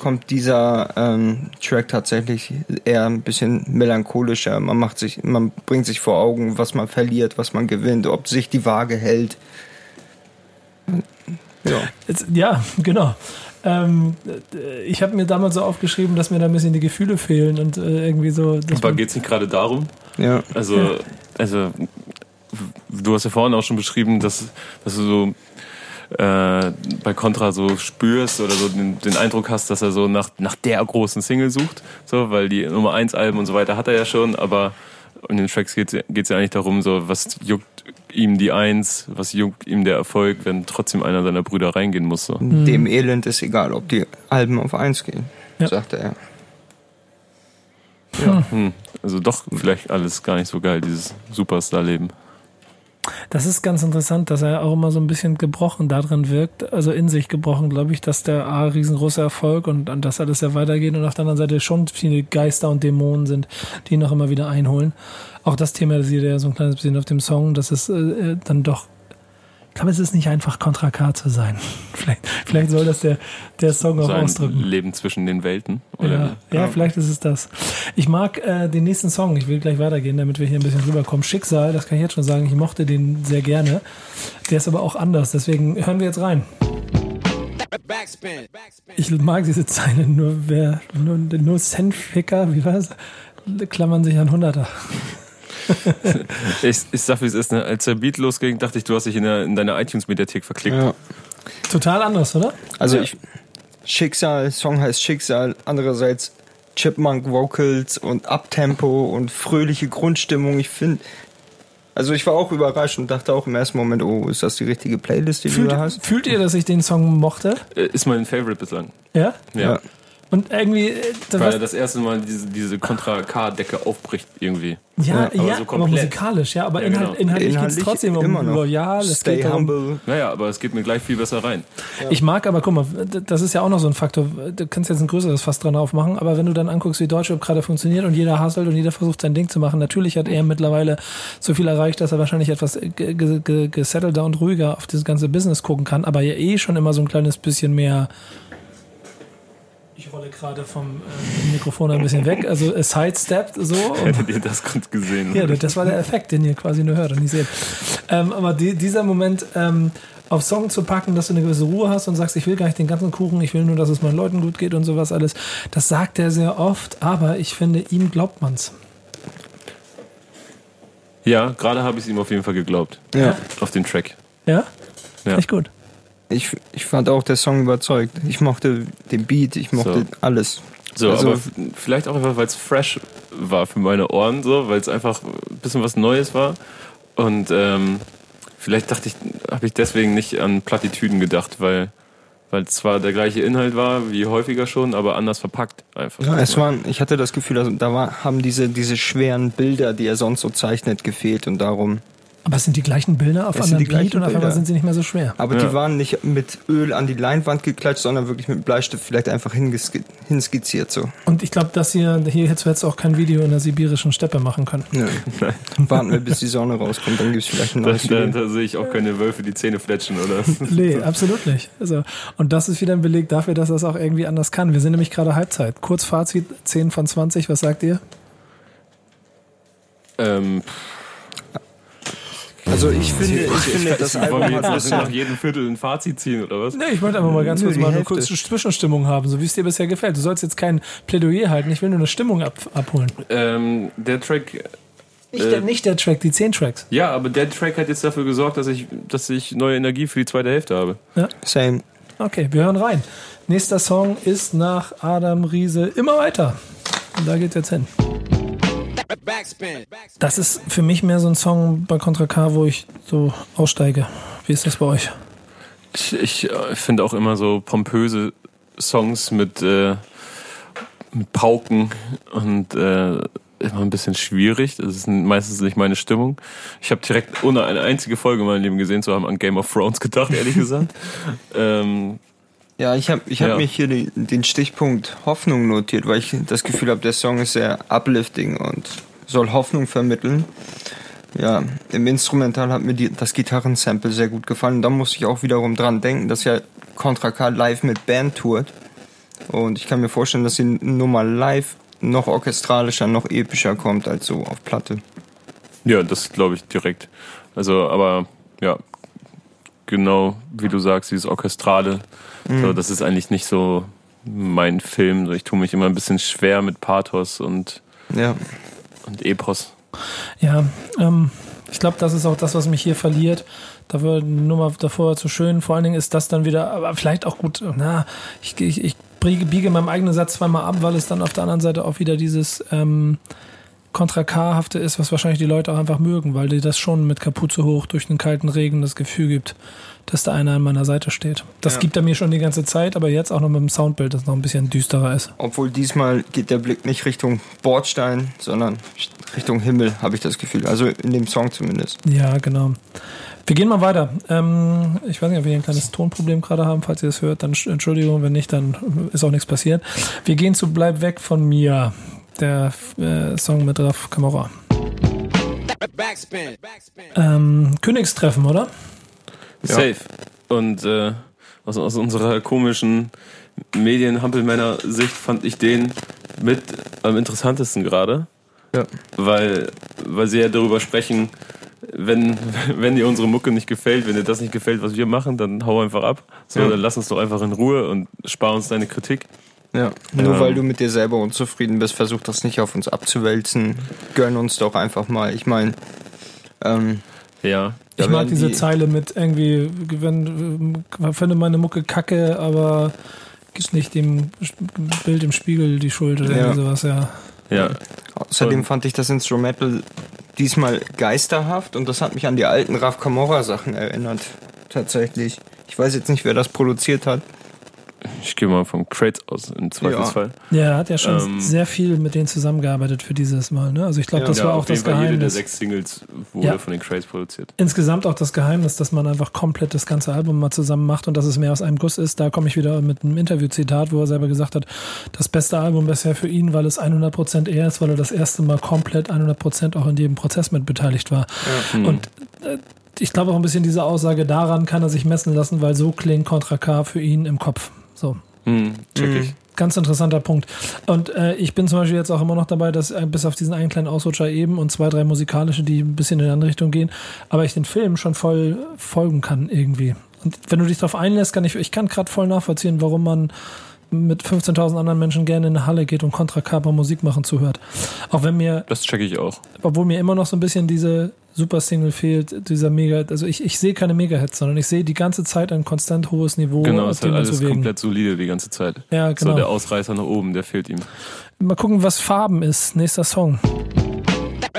kommt dieser ähm, Track tatsächlich eher ein bisschen melancholischer. Man macht sich, man bringt sich vor Augen, was man verliert, was man gewinnt, ob sich die Waage hält. Ja. Jetzt, ja, genau. Ähm, äh, ich habe mir damals so aufgeschrieben, dass mir da ein bisschen die Gefühle fehlen und äh, irgendwie so. Aber geht es nicht gerade darum? Ja. Also, also, du hast ja vorhin auch schon beschrieben, dass, dass du so äh, bei Contra so spürst oder so den, den Eindruck hast, dass er so nach, nach der großen Single sucht, so, weil die Nummer 1 Alben und so weiter hat er ja schon, aber in den Tracks geht es ja eigentlich darum, so, was juckt ihm die Eins, was juckt ihm der Erfolg, wenn trotzdem einer seiner Brüder reingehen muss. So. Dem Elend ist egal, ob die Alben auf eins gehen, Ja. sagte er. Hm. Also doch vielleicht alles gar nicht so geil, dieses Superstar-Leben. Das ist ganz interessant, dass er auch immer so ein bisschen gebrochen darin wirkt, also in sich gebrochen, glaube ich, dass der A riesengroßer Erfolg und, und dass alles ja weitergeht und auf der anderen Seite schon viele Geister und Dämonen sind, die ihn auch immer wieder einholen. Auch das Thema sieht er ja so ein kleines bisschen auf dem Song, dass es äh, dann doch, ich glaube, es ist nicht einfach Contra K zu sein. Vielleicht, vielleicht soll das der, der Song auch So ein ausdrücken. Leben zwischen den Welten. Oder Ja, ja, vielleicht ist es das. Ich mag äh, den nächsten Song. Ich will gleich weitergehen, damit wir hier ein bisschen rüberkommen. Schicksal, das kann ich jetzt schon sagen. Ich mochte den sehr gerne. Der ist aber auch anders. Deswegen hören wir jetzt rein. Backspin. Backspin. Ich mag diese Zeile nur, wer, nur, nur Centficker, wie war es? Klammern sich an Hunderter. Ich, ich sag, wie es ist. Ne? Als der Beat losging, dachte ich, du hast dich in, der, in deiner iTunes-Mediathek verklickt. Ja. Total anders, oder? Also Ja. ich Schicksal, Song heißt Schicksal, andererseits Chipmunk Vocals und Uptempo und fröhliche Grundstimmung. Ich finde, also ich war auch überrascht und dachte auch im ersten Moment, oh, ist das die richtige Playlist, die Fühlt, du da hast? fühlt ihr, dass ich den Song mochte? Äh, Ist mein Favorite bislang. Ja? Ja. Ja. Und irgendwie, äh, das Weil er das erste Mal diese, diese Contra-K-Decke aufbricht irgendwie. ja, Ja, ja, aber aber, so komplett. musikalisch, ja, aber Ja, inhalt, genau. inhaltlich, geht Inhaltlich es trotzdem um immer noch. loyal, es Stay geht darum, humble. Naja, aber es geht mir gleich viel besser rein. Ich mag aber, guck mal, das ist ja auch noch so ein Faktor. Du kannst jetzt ein größeres Fass dran aufmachen, aber wenn du dann anguckst, wie Deutschrap gerade funktioniert und jeder hasselt und jeder versucht sein Ding zu machen, natürlich hat er mittlerweile so viel erreicht, dass er wahrscheinlich etwas ge- ge- ge- gesettelter und ruhiger auf das ganze Business gucken kann, aber ja eh schon immer so ein kleines bisschen mehr. Ich rolle gerade vom äh, Mikrofon ein bisschen weg, also äh, sidestepped so. Hättet ihr das gerade gesehen? ja, das war der Effekt, den ihr quasi nur hört und nicht seht. Ähm, aber die, dieser Moment, ähm, auf Song zu packen, dass du eine gewisse Ruhe hast und sagst, ich will gar nicht den ganzen Kuchen, ich will nur, dass es meinen Leuten gut geht und sowas alles, das sagt er sehr oft, aber ich finde, ihm glaubt man's. Ja, gerade habe ich es ihm auf jeden Fall geglaubt. Ja. Auf den Track. Ja? Ja. Echt gut. Ich, ich fand auch der Song überzeugt. Ich mochte den Beat, ich mochte So. alles. So, Also- aber vielleicht auch einfach, weil es fresh war für meine Ohren, so, weil es einfach ein bisschen was Neues war. Und ähm, vielleicht dachte ich, habe ich deswegen nicht an Plattitüden gedacht, weil weil es zwar der gleiche Inhalt war wie häufiger schon, aber anders verpackt einfach. Ja, es waren, ich hatte das Gefühl, also da war, haben diese, diese schweren Bilder, die er sonst so zeichnet, gefehlt und darum. Aber es sind die gleichen Bilder auf die Beat und auf einmal sind sie nicht mehr so schwer. Aber Ja. die waren nicht mit Öl an die Leinwand geklatscht, sondern wirklich mit Bleistift vielleicht einfach hingeski- hinskizziert so. Und ich glaube, dass hier, hier hättest du jetzt auch kein Video in der sibirischen Steppe machen können. Nö. Warten wir, bis die Sonne rauskommt, dann gibt es vielleicht ein Da, neues da, Video. da sehe ich auch keine Wölfe, die Zähne fletschen, oder? Nee, absolut nicht. Also, und das ist wieder ein Beleg dafür, dass das auch irgendwie anders kann. Wir sind nämlich gerade Halbzeit. Kurzfazit, 10 von 20, was sagt ihr? ähm, Also ich finde, ich finde, das wollen wir Album jetzt also nach jedem Viertel ein Fazit ziehen, oder was? Nee, ich wollte einfach mal ganz Nö, kurz die mal eine Hälfte. kurze Zwischenstimmung haben, so wie es dir bisher gefällt. Du sollst jetzt kein Plädoyer halten, ich will nur eine Stimmung ab, abholen. Ähm, der Track Nicht, Äh, der, nicht der Track, die 10 Tracks. Ja, aber der Track hat jetzt dafür gesorgt, dass ich, dass ich neue Energie für die zweite Hälfte habe. same. Okay, wir hören rein. Nächster Song ist nach Adam Riese immer weiter. Und da geht's jetzt hin. Backspin. Das ist für mich mehr so ein Song bei Contra K, wo ich so aussteige. Wie ist das bei euch? Ich, ich äh, finde auch immer so pompöse Songs mit, äh, mit Pauken und äh, immer ein bisschen schwierig. Das ist meistens nicht meine Stimmung. Ich habe direkt, ohne eine einzige Folge in meinem Leben gesehen zu haben, an Game of Thrones gedacht, ehrlich gesagt. ähm, Ja, ich habe ich hab Ja. mir hier die, den Stichpunkt Hoffnung notiert, weil ich das Gefühl habe, der Song ist sehr uplifting und soll Hoffnung vermitteln. Ja, im Instrumental hat mir die, das Gitarrensample sehr gut gefallen. Da muss ich auch wiederum dran denken, dass ja Contra K live mit Band tourt. Und ich kann mir vorstellen, dass die Nummer live noch orchestralischer, noch epischer kommt als so auf Platte. ja, das glaube ich direkt. Also, aber ja, genau wie du sagst, dieses Orchestrale, so, das ist eigentlich nicht so mein Film. So, Ich tue mich immer ein bisschen schwer mit Pathos und, Ja, und Epos. Ja, ähm, ich glaube, das ist auch das, was mich hier verliert. Da war die Nummer davor zu schön. Vor allen Dingen ist das dann wieder, aber vielleicht auch gut, na, ich, ich, ich biege biege meinem eigenen Satz zweimal ab, weil es dann auf der anderen Seite auch wieder dieses ähm, Kontra K-hafte ist, was wahrscheinlich die Leute auch einfach mögen, weil die das schon mit Kapuze hoch durch den kalten Regen das Gefühl gibt, dass da einer an meiner Seite steht. Das Ja. gibt er mir schon die ganze Zeit, aber jetzt auch noch mit dem Soundbild, das noch ein bisschen düsterer ist. obwohl diesmal geht der Blick nicht Richtung Bordstein, sondern Richtung Himmel, habe ich das Gefühl. Also in dem Song zumindest. Ja, genau. Wir gehen mal weiter. Ähm, ich weiß nicht, ob wir hier ein kleines Tonproblem gerade haben. Falls ihr das hört, dann Entschuldigung. Wenn nicht, dann ist auch nichts passiert. Wir gehen zu Bleib weg von mir. Der äh, Song mit Raf Kamora. Backspin. Backspin. Ähm, Königstreffen, oder? Safe. Und äh, aus, aus unserer komischen Medien-Hampelmänner-Sicht fand ich den mit am interessantesten gerade. Ja. Weil, weil sie ja darüber sprechen, wenn, wenn dir unsere Mucke nicht gefällt, wenn dir das nicht gefällt, was wir machen, dann hau einfach ab. So, Ja. dann lass uns doch einfach in Ruhe und spar uns deine Kritik. Ja. Nur Ja. weil du mit dir selber unzufrieden bist, versuch das nicht auf uns abzuwälzen. Gönn uns doch einfach mal. Ich meine, ähm, Ja. ich mag diese die- Zeile mit irgendwie, wenn, finde meine Mucke kacke, aber gibt nicht dem Bild im Spiegel die Schuld oder Ja. irgendwie sowas, ja. Ja, Außerdem Und- fand ich das Instrumental diesmal geisterhaft und das hat mich an die alten Raf Camorra Sachen erinnert. Tatsächlich. Ich weiß jetzt nicht, wer das produziert hat. Ich gehe mal vom Crates aus im Zweifelsfall. Ja, er hat ja schon Ähm. sehr viel mit denen zusammengearbeitet für dieses Mal. Ne? Also ich glaube, Ja. das ja, war auch das Fall jede der Geheimnis. sechs Singles wurde Ja. von den Crates produziert. Insgesamt auch das Geheimnis, dass man einfach komplett das ganze Album mal zusammen macht und dass es mehr aus einem Guss ist. Da komme ich wieder mit einem Interview-Zitat, wo er selber gesagt hat, das beste Album bisher für ihn, weil es 100% er ist, weil er das erste Mal komplett 100% auch in jedem Prozess mit beteiligt war. Und äh, ich glaube auch ein bisschen diese Aussage daran kann er sich messen lassen, weil so klingt Contra K für ihn im Kopf. So. Hm, check Mhm. ich. Ganz interessanter Punkt. Und äh, ich bin zum Beispiel jetzt auch immer noch dabei, dass äh, bis auf diesen einen kleinen Ausrutscher eben und zwei, drei musikalische, die ein bisschen in eine andere Richtung gehen, aber ich den Film schon voll folgen kann irgendwie. Und wenn du dich darauf einlässt, kann ich, ich kann gerade voll nachvollziehen, warum man mit 15.000 anderen Menschen gerne in eine Halle geht und Contra Musik machen zuhört. Auch wenn mir, Das check ich auch. obwohl mir immer noch so ein bisschen diese Super-Single fehlt, dieser Mega, also ich, ich sehe keine Mega-Hits, sondern ich sehe die ganze Zeit ein konstant hohes Niveau, genau, es hat man alles komplett solide die ganze Zeit. Ja, genau. So der Ausreißer nach oben, der fehlt ihm. Mal gucken, was Farben ist. Nächster Song.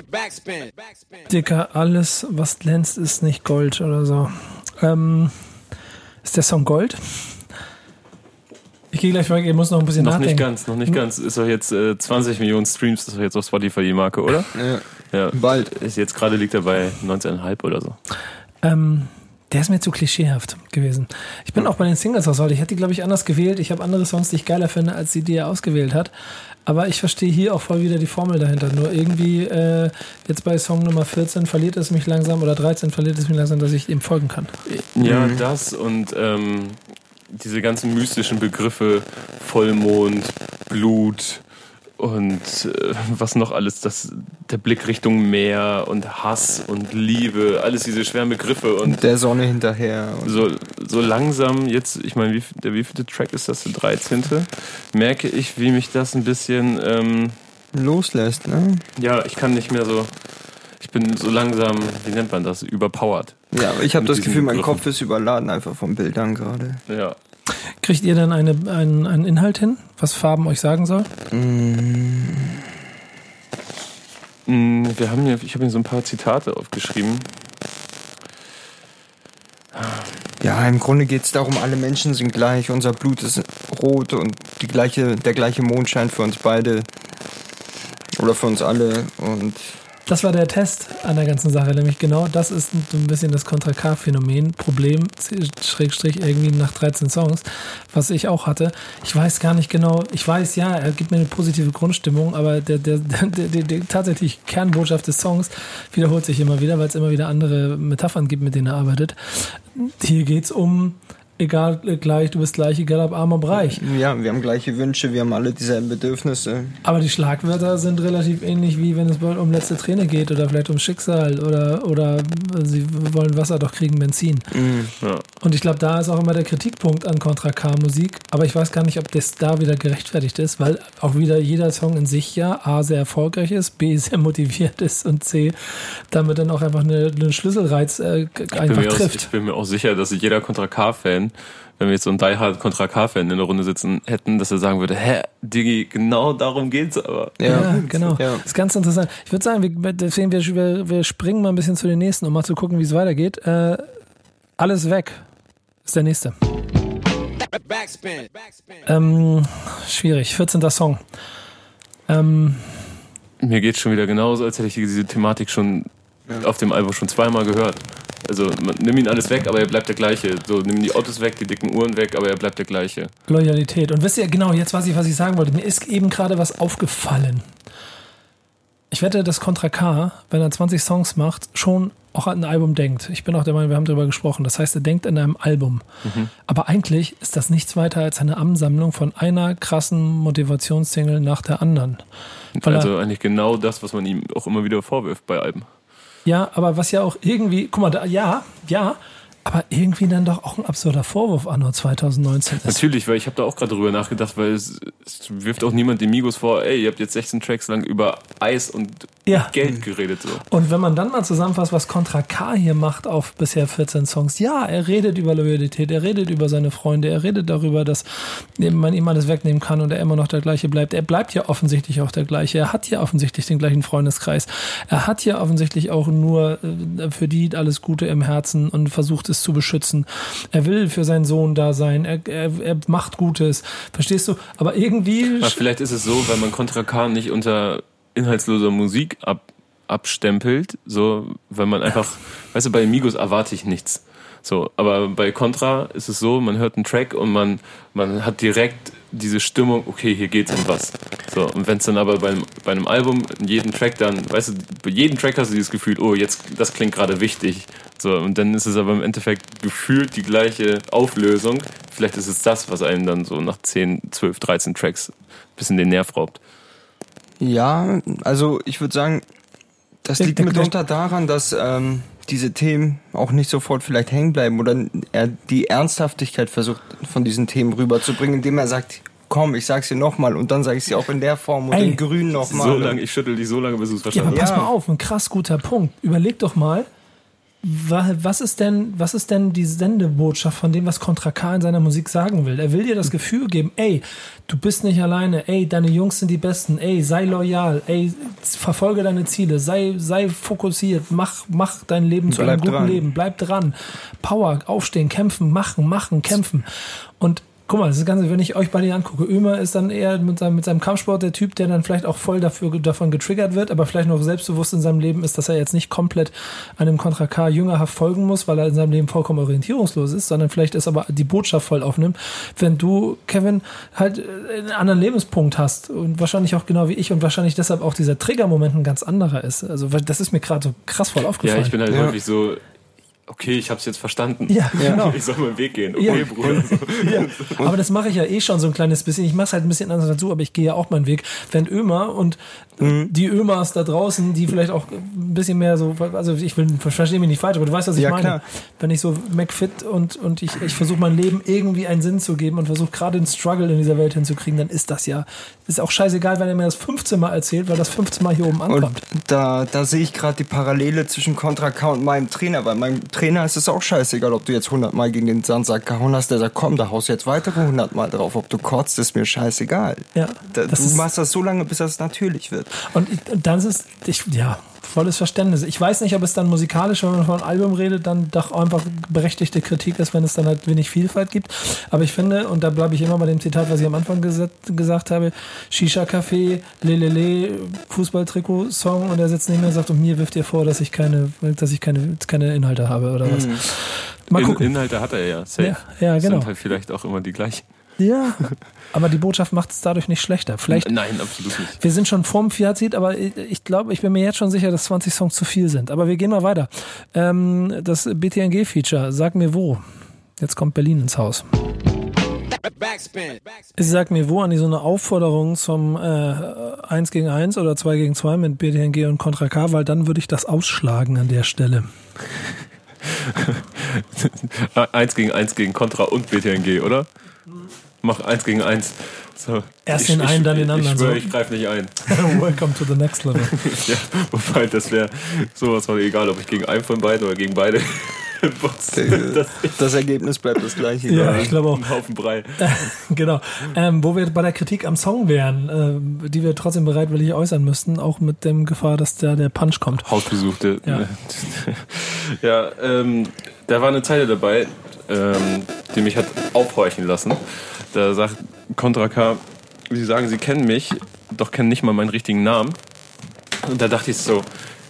Backspin. Backspin. Dicker, alles, was glänzt, ist nicht Gold oder so. Ähm, ist der Song Gold? Ich gehe gleich weg, ihr muss noch ein bisschen Noch nicht nachdenken. ganz, noch nicht ganz. Ist doch jetzt äh, 20 Millionen Streams, das ist doch jetzt auf Spotify die Marke, oder? Ja. Ja. Bald. Ist jetzt gerade liegt er bei 19,5 oder so. Ähm, der ist mir zu klischeehaft gewesen. Ich bin auch bei den Singles auswahl. Ich hätte die, glaube ich, anders gewählt. Ich habe andere Songs, die ich geiler finde, als die, die er ausgewählt hat. Aber ich verstehe hier auch voll wieder die Formel dahinter. Nur irgendwie äh, jetzt bei Song Nummer 14 verliert es mich langsam oder 13 verliert es mich langsam, dass ich ihm folgen kann. Ja, das und ähm, diese ganzen mystischen Begriffe, Vollmond, Blut und äh, was noch alles, das, der Blick Richtung Meer und Hass und Liebe, alles diese schweren Begriffe und Der Sonne hinterher. Und so, so langsam jetzt, ich meine, wie, der wievielte Track ist das, der 13. Merke ich, wie mich das ein bisschen, ähm, loslässt, ne? ja, ich kann nicht mehr so, ich bin so langsam, wie nennt man das, überpowered. Ja, aber ich habe das Gefühl, mein Begriffen. Kopf ist überladen einfach von Bildern gerade. Ja. Kriegt ihr dann eine, einen, einen Inhalt hin, was Farben euch sagen soll? Mm, Wir haben hier, ich habe hier so ein paar Zitate aufgeschrieben. Ja, im Grunde geht es darum, alle Menschen sind gleich, unser Blut ist rot und die gleiche, der gleiche Mond scheint für uns beide oder für uns alle und Das war der Test an der ganzen Sache, nämlich genau das ist so ein bisschen das Contra K-Phänomen, Problem, Schrägstrich irgendwie nach 13 Songs, was ich auch hatte. Ich weiß gar nicht genau, ich weiß ja, er gibt mir eine positive Grundstimmung, aber der, der, der, der, der tatsächlich Kernbotschaft des Songs wiederholt sich immer wieder, weil es immer wieder andere Metaphern gibt, mit denen er arbeitet. Hier geht's um, egal äh, gleich, du bist gleich, egal ob arm ob reich. ja, wir haben gleiche Wünsche, wir haben alle dieselben Bedürfnisse. Aber die Schlagwörter sind relativ ähnlich wie wenn es bald um letzte Träne geht oder vielleicht um Schicksal oder, oder sie wollen Wasser doch kriegen Benzin. Ja. Und ich glaube, da ist auch immer der Kritikpunkt an Contra K Musik. Aber ich weiß gar nicht, ob das da wieder gerechtfertigt ist, weil auch wieder jeder Song in sich ja A sehr erfolgreich ist, B sehr motiviert ist und C damit dann auch einfach eine, einen Schlüsselreiz äh, Ich bin, einfach mir auch, trifft. ich bin mir auch sicher, dass jeder Contra K-Fan, wenn wir jetzt so einen Die Hard Contra K-Fan in der Runde sitzen hätten, dass er sagen würde, hä, Diggi, genau darum geht's aber. Ja, genau. Ja. Das ist ganz interessant. Ich würde sagen, wir, deswegen, wir, wir, wir springen mal ein bisschen zu den nächsten, um mal zu gucken, wie es weitergeht. Äh, alles weg ist der nächste. Backspin. Backspin. Ähm, schwierig. 14. Song. Ähm, Mir geht's schon wieder genauso, als hätte ich diese Thematik schon auf dem Album schon zweimal gehört. Also man, nimm ihn alles weg, aber er bleibt der gleiche. So, nimm die Autos weg, die dicken Uhren weg, aber er bleibt der gleiche. Loyalität. Und wisst ihr, genau, jetzt weiß ich, was ich sagen wollte. Mir ist eben gerade was aufgefallen. Ich wette, dass Contra K, wenn er 20 Songs macht, schon auch an ein Album denkt. Ich bin auch der Meinung, wir haben darüber gesprochen. Das heißt, er denkt an einem Album. Aber eigentlich ist das nichts weiter als eine Ansammlung von einer krassen Motivationssingle nach der anderen. Weil also eigentlich genau das, was man ihm auch immer wieder vorwirft bei Alben. Ja, aber was ja auch irgendwie, guck mal, da, ja, ja, aber irgendwie dann doch auch ein absurder Vorwurf anno 2019 ist. Natürlich, weil ich habe da auch gerade drüber nachgedacht, weil es, es wirft auch niemand den Migos vor, ey, ihr habt jetzt 16 Tracks lang über Eis und Ja. Geld geredet so. Und wenn man dann mal zusammenfasst, was Contra K hier macht auf bisher 14 Songs, ja, er redet über Loyalität, er redet über seine Freunde, er redet darüber, dass man ihm alles wegnehmen kann und er immer noch der gleiche bleibt. Er bleibt ja offensichtlich auch der gleiche. Er hat ja offensichtlich den gleichen Freundeskreis. Er hat ja offensichtlich auch nur äh, für die alles Gute im Herzen und versucht es zu beschützen. Er will für seinen Sohn da sein. Er, er, er macht Gutes. Verstehst du? Aber irgendwie. Aber vielleicht ist es so, weil man Contra K nicht unter inhaltsloser Musik ab, abstempelt, so, weil man einfach, weißt du, bei Migos erwarte ich nichts. So, aber bei Contra ist es so, man hört einen Track und man, man hat direkt diese Stimmung, okay, hier geht's um was. So, und wenn es dann aber bei, bei einem Album, in jedem Track dann, weißt du, bei jedem Track hast du dieses Gefühl, oh, jetzt, das klingt gerade wichtig. So, und dann ist es aber im Endeffekt gefühlt die gleiche Auflösung. Vielleicht ist es das, was einem dann so nach 10, 12, 13 Tracks ein bisschen den Nerv raubt. Ja, also ich würde sagen, das Der- liegt der- mitunter daran, dass ähm, diese Themen auch nicht sofort vielleicht hängen bleiben oder er die Ernsthaftigkeit versucht von diesen Themen rüberzubringen, indem er sagt, komm, ich sag's dir nochmal und dann sage ich sie auch in der Form und Ey, in grün nochmal. So lange, ich schüttel dich so lange, bis du es Ja, verstanden aber hast. pass Ja. mal auf, ein krass guter Punkt. Überleg doch mal, was ist denn, was ist denn die Sendebotschaft von dem, was Contra K in seiner Musik sagen will? Er will dir das Gefühl geben, ey, du bist nicht alleine, ey, deine Jungs sind die Besten, ey, sei loyal, ey, verfolge deine Ziele, sei, sei fokussiert, mach, mach dein Leben zu einem guten dran. Leben, bleib dran. Power, aufstehen, kämpfen, machen, machen, kämpfen. Und Guck mal, das Ganze, wenn ich euch beide angucke, Ömer ist dann eher mit seinem, mit seinem Kampfsport der Typ, der dann vielleicht auch voll dafür, davon getriggert wird, aber vielleicht noch selbstbewusst in seinem Leben ist, dass er jetzt nicht komplett einem Contra K jüngerhaft folgen muss, weil er in seinem Leben vollkommen orientierungslos ist, sondern vielleicht ist aber die Botschaft voll aufnimmt. Wenn du, Kevin, halt einen anderen Lebenspunkt hast und wahrscheinlich auch genau wie ich und wahrscheinlich deshalb auch dieser Triggermoment ein ganz anderer ist. Also das ist mir gerade so krass voll Ja, aufgefallen. ich bin halt Ja. häufig so, okay, ich hab's jetzt verstanden. Ja, genau. Ich soll meinen Weg gehen. Okay, Ja. Bruder. Ja, aber das mache ich ja eh schon so ein kleines bisschen. Ich mache es halt ein bisschen anders dazu, aber ich gehe ja auch meinen Weg. Wenn Ömer und die Ömers da draußen, die vielleicht auch ein bisschen mehr so, also ich will, verstehe mich nicht falsch, aber du weißt, was ich Ja, meine. klar. Wenn ich so McFit und, und ich, ich versuche mein Leben irgendwie einen Sinn zu geben und versuche gerade den Struggle in dieser Welt hinzukriegen, dann ist das ja, ist auch scheißegal, wenn er mir das 15 Mal erzählt, weil das 15 Mal hier oben Und ankommt. da, da sehe ich gerade die Parallele zwischen Contra K und meinem Trainer. Bei meinem Trainer ist es auch scheißegal, ob du jetzt 100 Mal gegen den Sandsack gehauen hast. Der sagt, komm, da haust du jetzt weitere 100 Mal drauf. Ob du kotzt, ist mir scheißegal. Ja, Da, das du ist- machst das so lange, bis das natürlich wird. Und, und dann ist es, ich, ja, volles Verständnis. Ich weiß nicht, ob es dann musikalisch, wenn man von einem Album redet, dann doch einfach berechtigte Kritik ist, wenn es dann halt wenig Vielfalt gibt. Aber ich finde, und da bleibe ich immer bei dem Zitat, was ich am Anfang gesagt, gesagt habe, Shisha-Café, Lelele, Fußballtrikot-Song und er sitzt neben mir und sagt, und mir wirft ihr vor, dass ich keine, dass ich keine, keine Inhalte habe oder was. Mal In, gucken. Inhalte hat er ja. Safe. Ja, ja, genau. Sind halt vielleicht auch immer die gleichen. Ja, aber die Botschaft macht es dadurch nicht schlechter. Vielleicht Nein, absolut nicht. Wir sind schon vorm Fazit, aber ich- glaube, ich bin mir jetzt schon sicher, dass 20 Songs zu viel sind. Aber wir gehen mal weiter. Ähm, das BTNG-Feature, sag mir wo. Jetzt kommt Berlin ins Haus. Backspin. Ich sag mir wo an die so eine Aufforderung zum äh, 1 gegen 1 oder 2 gegen 2 mit BTNG und Contra K, weil dann würde ich das ausschlagen an der Stelle. eins gegen eins gegen Contra und BTNG, oder? Mach eins gegen eins. So. Erst Ich- den einen, ich- dann den anderen, Ich schwöre, so. ich greife nicht ein. Welcome to the next level. ja, wobei, das wäre sowas von egal, ob ich gegen einen von beiden oder gegen beide. Das Das Ergebnis bleibt das gleiche. Ja, ich glaube auch. ein Haufen Brei. genau. Ähm, wo wir bei der Kritik am Song wären, äh, die wir trotzdem bereitwillig äußern müssten, auch mit dem Gefahr, dass da der Punch kommt. Hausbesuchte. Ja. Ja, ähm, da war eine Zeile dabei, ähm, die mich hat aufhorchen lassen. Da sagt Contra K, Sie sagen, Sie kennen mich, doch kennen nicht mal meinen richtigen Namen. Und da dachte ich so,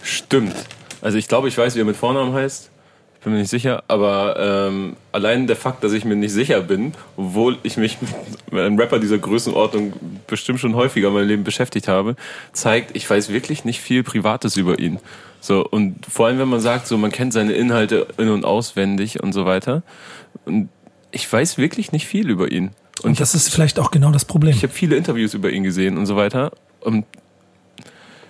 stimmt. Also ich glaube, ich weiß, wie er mit Vornamen heißt. Ich bin mir nicht sicher, aber ähm, allein der Fakt, dass ich mir nicht sicher bin, obwohl ich mich mit einem Rapper dieser Größenordnung bestimmt schon häufiger in meinem Leben beschäftigt habe, zeigt, ich weiß wirklich nicht viel Privates über ihn. So, und vor allem, wenn man sagt, so, man kennt seine Inhalte in- und auswendig und so weiter. Und ich weiß wirklich nicht viel über ihn. Und, Und das ist vielleicht auch genau das Problem. ich habe viele Interviews über ihn gesehen und so weiter. Und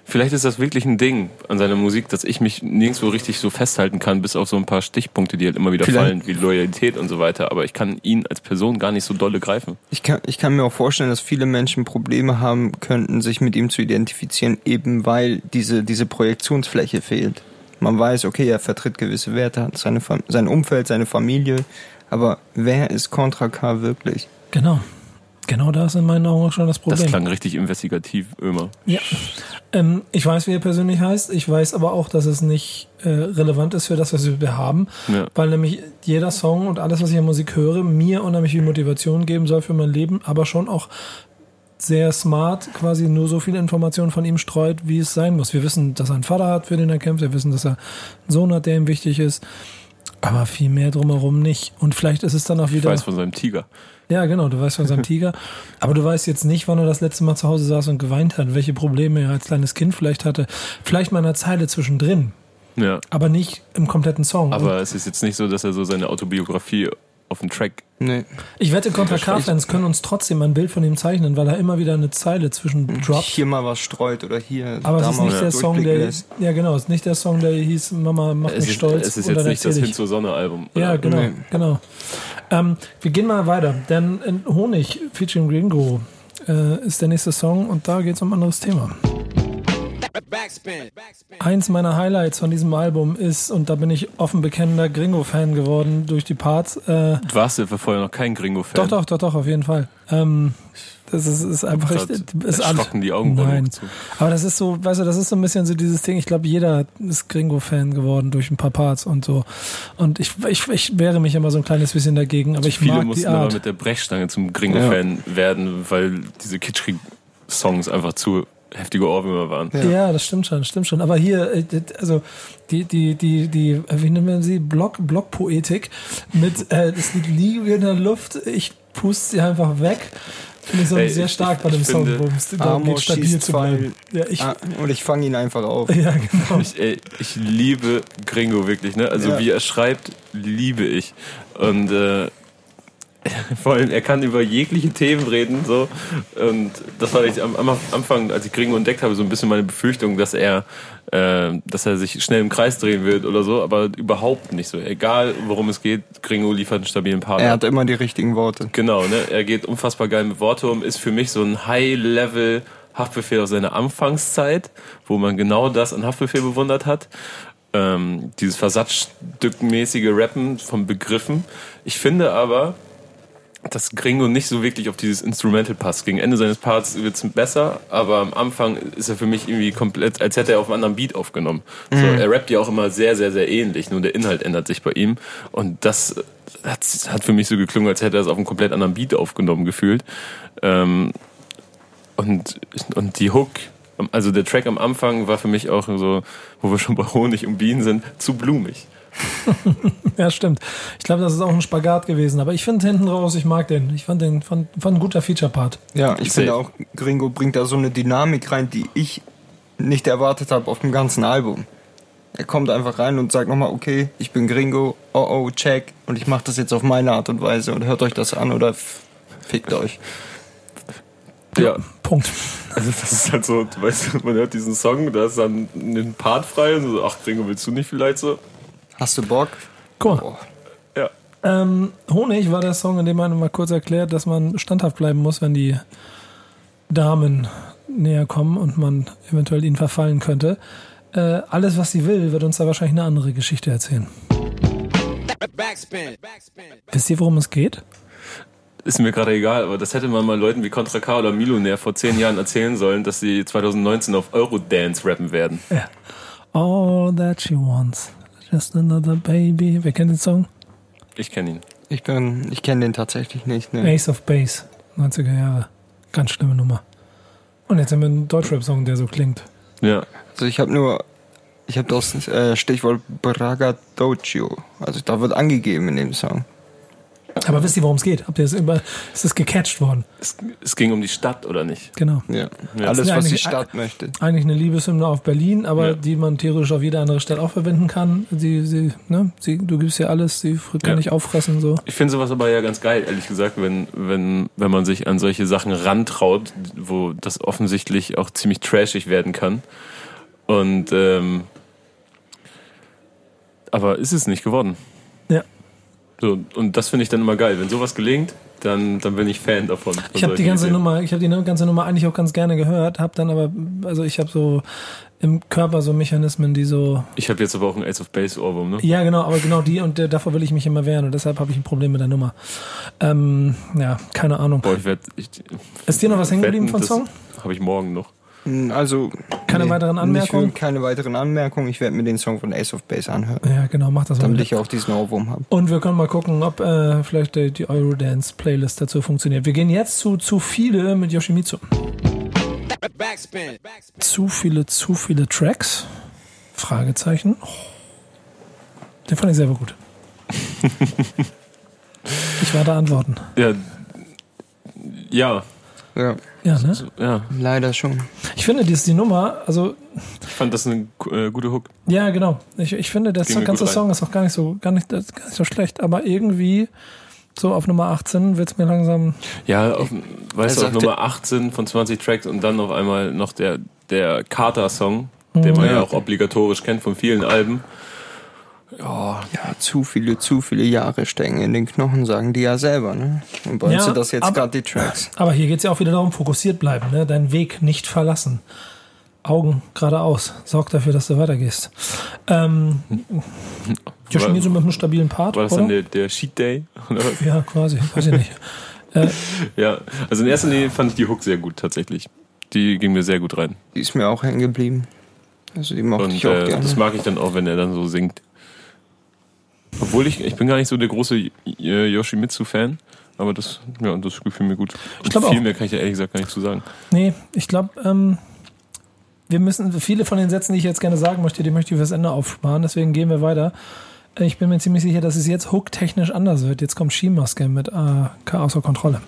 vielleicht ist das wirklich ein Ding an seiner Musik, dass ich mich nirgendwo richtig so festhalten kann, bis auf so ein paar Stichpunkte, die halt immer wieder Vielleicht- fallen, wie Loyalität und so weiter. Aber ich kann ihn als Person gar nicht so dolle greifen. Ich kann, ich kann mir auch vorstellen, dass viele Menschen Probleme haben könnten, sich mit ihm zu identifizieren, eben weil diese, diese Projektionsfläche fehlt. Man weiß, okay, er vertritt gewisse Werte, hat seine, sein Umfeld, seine Familie, aber wer ist Contra K wirklich? Genau. Genau da ist in meinen Augen auch schon das Problem. Das klang richtig investigativ, Ömer. Ja. Ähm, ich weiß, wie er persönlich heißt. Ich weiß aber auch, dass es nicht äh, relevant ist für das, was wir haben. Ja. Weil nämlich jeder Song und alles, was ich an Musik höre, mir unheimlich viel Motivation geben soll für mein Leben, aber schon auch sehr smart quasi nur so viele Informationen von ihm streut, wie es sein muss. Wir wissen, dass er einen Vater hat, für den er kämpft. Wir wissen, dass er einen Sohn hat, der ihm wichtig ist. Aber viel mehr drumherum nicht. Und vielleicht ist es dann auch Ich wieder. weiß von seinem Tiger. Ja, genau, du weißt von seinem Tiger. Aber du weißt jetzt nicht, wann er das letzte Mal zu Hause saß und geweint hat, welche Probleme er als kleines Kind vielleicht hatte. Vielleicht mal in einer Zeile zwischendrin, Ja. aber nicht im kompletten Song. Aber es ist jetzt nicht so, dass er so seine Autobiografie auf den Track. Nee. ich wette, Contra K-Fans können uns trotzdem ein Bild von ihm zeichnen, weil er immer wieder eine Zeile zwischen droppt. Hier mal was streut oder hier. Aber es ist nicht der Song, der. lässt. Ja, genau, es ist nicht der Song, der hieß Mama, mach Es mich ist, stolz. es ist jetzt nicht das erzähl Hin ich. zur Sonne-Album. Ja, oder? genau, Nee. genau. Ähm, wir gehen mal weiter, denn in Honig featuring Gringo äh, ist der nächste Song und da geht es um ein anderes Thema. Eins meiner Highlights von diesem Album ist, und da bin ich offen bekennender Gringo-Fan geworden durch die Parts. Äh, Du warst ja vorher noch kein Gringo-Fan. doch, doch, doch, doch, auf jeden Fall. Ähm, das ist, ist einfach echt. Ist erschrocken die Augenbrauen Nein. hochgezogen. Aber das ist so, weißt du, das ist so ein bisschen so dieses Ding. Ich glaube, jeder ist Gringo-Fan geworden durch ein paar Parts und so. Und ich, ich, ich wehre mich immer so ein kleines bisschen dagegen, aber ich Viele mag die mussten aber Art. mit der Brechstange zum Gringo-Fan werden, weil diese kitschigen Songs einfach zu heftige Ohrwürmer waren. Ja. das stimmt schon, stimmt schon. Aber hier, äh, also die, die, die, die, wie nennen wir sie? Block, Blockpoetik mit äh, das Lied liege in der Luft, ich puste sie einfach weg. Finde ich so Ey, sehr ich- stark ich- bei dem Song, wo es darum stabil zu bleiben. Ja, ich, Ah, und ich fange ihn einfach auf. ja, genau. Ich, ey, ich liebe Gringo wirklich, ne? Also Ja. wie er schreibt, liebe ich. Und äh, vor allem, er kann über jegliche Themen reden, so. Und das war ich am, am Anfang, als ich Gringo entdeckt habe, so ein bisschen meine Befürchtung, dass er, äh, dass er sich schnell im Kreis drehen wird oder so, aber überhaupt nicht so. Egal, worum es geht, Gringo liefert einen stabilen Part. Er hat immer die richtigen Worte. Genau, ne? Er geht unfassbar geil mit Worte um, ist für mich so ein High-Level Haftbefehl aus seiner Anfangszeit, wo man genau das an Haftbefehl bewundert hat. Ähm, dieses versatzstückmäßige Rappen von Begriffen. Ich finde aber, dass Gringo nicht so wirklich auf dieses Instrumental passt. Gegen Ende seines Parts wird's besser, aber am Anfang ist er für mich irgendwie komplett, als hätte er auf einem anderen Beat aufgenommen. So, er rappt ja auch immer sehr, sehr, sehr ähnlich, nur der Inhalt ändert sich bei ihm. Und das hat, hat für mich so geklungen, als hätte er es auf einem komplett anderen Beat aufgenommen gefühlt. Ähm, und, und die Hook, also der Track am Anfang war für mich auch so, wo wir schon bei Honig und Bienen sind, zu blumig. Ja, stimmt. Ich glaube, das ist auch ein Spagat gewesen. Aber ich finde hinten raus, ich mag den. Ich fand den, fand, fand ein guter Feature-Part. Ja, ich Safe. finde auch, Gringo bringt da so eine Dynamik rein, die ich nicht erwartet habe auf dem ganzen Album. Er kommt einfach rein und sagt nochmal, okay, ich bin Gringo, oh oh, check, und ich mache das jetzt auf meine Art und Weise und hört euch das an oder fickt euch. Ja, Punkt. also das ist halt so, du weißt, man hört diesen Song, da ist dann ein Part frei und so, ach Gringo, willst du nicht vielleicht so? Hast du Bock? Guck mal. Oh, Ja. Ähm, Honig war der Song, in dem man mal kurz erklärt, dass man standhaft bleiben muss, wenn die Damen näher kommen und man eventuell ihnen verfallen könnte. Äh, alles, was sie will, wird uns da wahrscheinlich eine andere Geschichte erzählen. Backspin. Backspin. Wisst ihr, worum es geht? Ist mir gerade egal, aber das hätte man mal Leuten wie Contra K oder Millionär vor zehn Jahren erzählen sollen, dass sie 2019 auf Eurodance rappen werden. Ja. All that she wants. Just another baby. Wer kennt den Song? Ich kenne ihn. ich bin, ich kenne den tatsächlich nicht. Ne? Ace of Base. 90er Jahre. Ganz schlimme Nummer. Und jetzt haben wir einen Deutschrap-Song, der so klingt. Ja. Also ich habe nur, ich habe das äh, Stichwort Braggadocio. Also da wird angegeben in dem Song. Aber wisst ihr, worum es geht? Habt ihr es über, ist es gecatcht worden? Es, es ging um die Stadt, oder nicht? Genau. Ja. Ja. Alles, was die Stadt möchte. Eigentlich eine Liebeshymne auf Berlin, aber Ja. die man theoretisch auf jede andere Stadt auch verwenden kann. Sie, sie, ne? sie, du gibst ihr alles, sie kann Ja. nicht auffressen, so. Ich finde sowas aber ja ganz geil, ehrlich gesagt, wenn, wenn, wenn man sich an solche Sachen rantraut, wo das offensichtlich auch ziemlich trashig werden kann. Und ähm, aber ist es nicht geworden. So, und das finde ich dann immer geil. Wenn sowas gelingt, dann, dann bin ich Fan davon. von Ich habe die ganze Ideen. Nummer, ich habe die ganze Nummer eigentlich auch ganz gerne gehört, habe dann aber, also ich habe so im Körper so Mechanismen, die so, Ich habe jetzt aber auch einen Ace of Base Ohrwurm, ne? ja genau, aber genau die und äh, davor will ich mich immer wehren und deshalb habe ich ein Problem mit der Nummer. Ähm, ja, keine Ahnung. Boah, ich werd, ich, Ist dir noch was hängen geblieben vom Song? Habe ich morgen noch. Hm, Also. Keine weiteren nicht Anmerkungen? Keine weiteren Anmerkungen. Ich werde mir den Song von Ace of Base anhören. Ja, genau, mach das mal. Damit ich auch diesen Ohrwurm habe. Und wir können mal gucken, ob äh, vielleicht die, die Eurodance-Playlist dazu funktioniert. Wir gehen jetzt zu zu viele mit Yoshimitsu. Backspin. Backspin. Zu viele, zu viele Tracks? Fragezeichen. Oh. Den fand ich selber gut. ich warte Antworten. Ja. Ja. Ja, Ja, ne? Ja. leider schon. Ich finde, die ist die Nummer, also Ich fand das eine äh, gute Hook. Ja, genau. Ich, ich finde, der ganze. Song ist auch gar nicht so, gar nicht, gar nicht so schlecht, aber irgendwie so auf Nummer 18 wird's mir langsam. Ja, auf, weißt du, auf Nummer 18 von 20 Tracks und dann auf einmal noch der, der Carter-Song, den man Ja. ja auch obligatorisch kennt von vielen Alben. Ja, zu viele, zu viele Jahre stecken in den Knochen, sagen die ja selber, ne? Und bei uns sind das jetzt aber- gerade die Tracks. Aber hier geht's ja auch wieder darum, fokussiert bleiben, ne? Deinen Weg nicht verlassen. Augen geradeaus. Sorg dafür, dass du weitergehst. Ähm, Yoshimitsu mit einem stabilen Part, War das oder? dann der, der Cheat Day? Ja, quasi. Weiß ich nicht. ja, also in erster Linie fand ich die Hook sehr gut tatsächlich. Die ging mir sehr gut rein. Die ist mir auch hängen geblieben. Also die mochte Und ich auch äh, gerne. das mag ich dann auch, wenn er dann so singt. Obwohl ich, ich bin gar nicht so der große äh, Yoshimitsu-Fan, aber das, ja, das gefiel mir gut. Und glaub viel auch. mehr kann ich da ehrlich gesagt gar nicht zu sagen. Nee, ich glaube, ähm, wir müssen, viele von den Sätzen, die ich jetzt gerne sagen möchte, die möchte ich fürs Ende aufsparen, deswegen gehen wir weiter. Äh, Ich bin mir ziemlich sicher, dass es jetzt hooktechnisch anders wird. Jetzt kommt Skimaske mit äh, außer Kontrolle.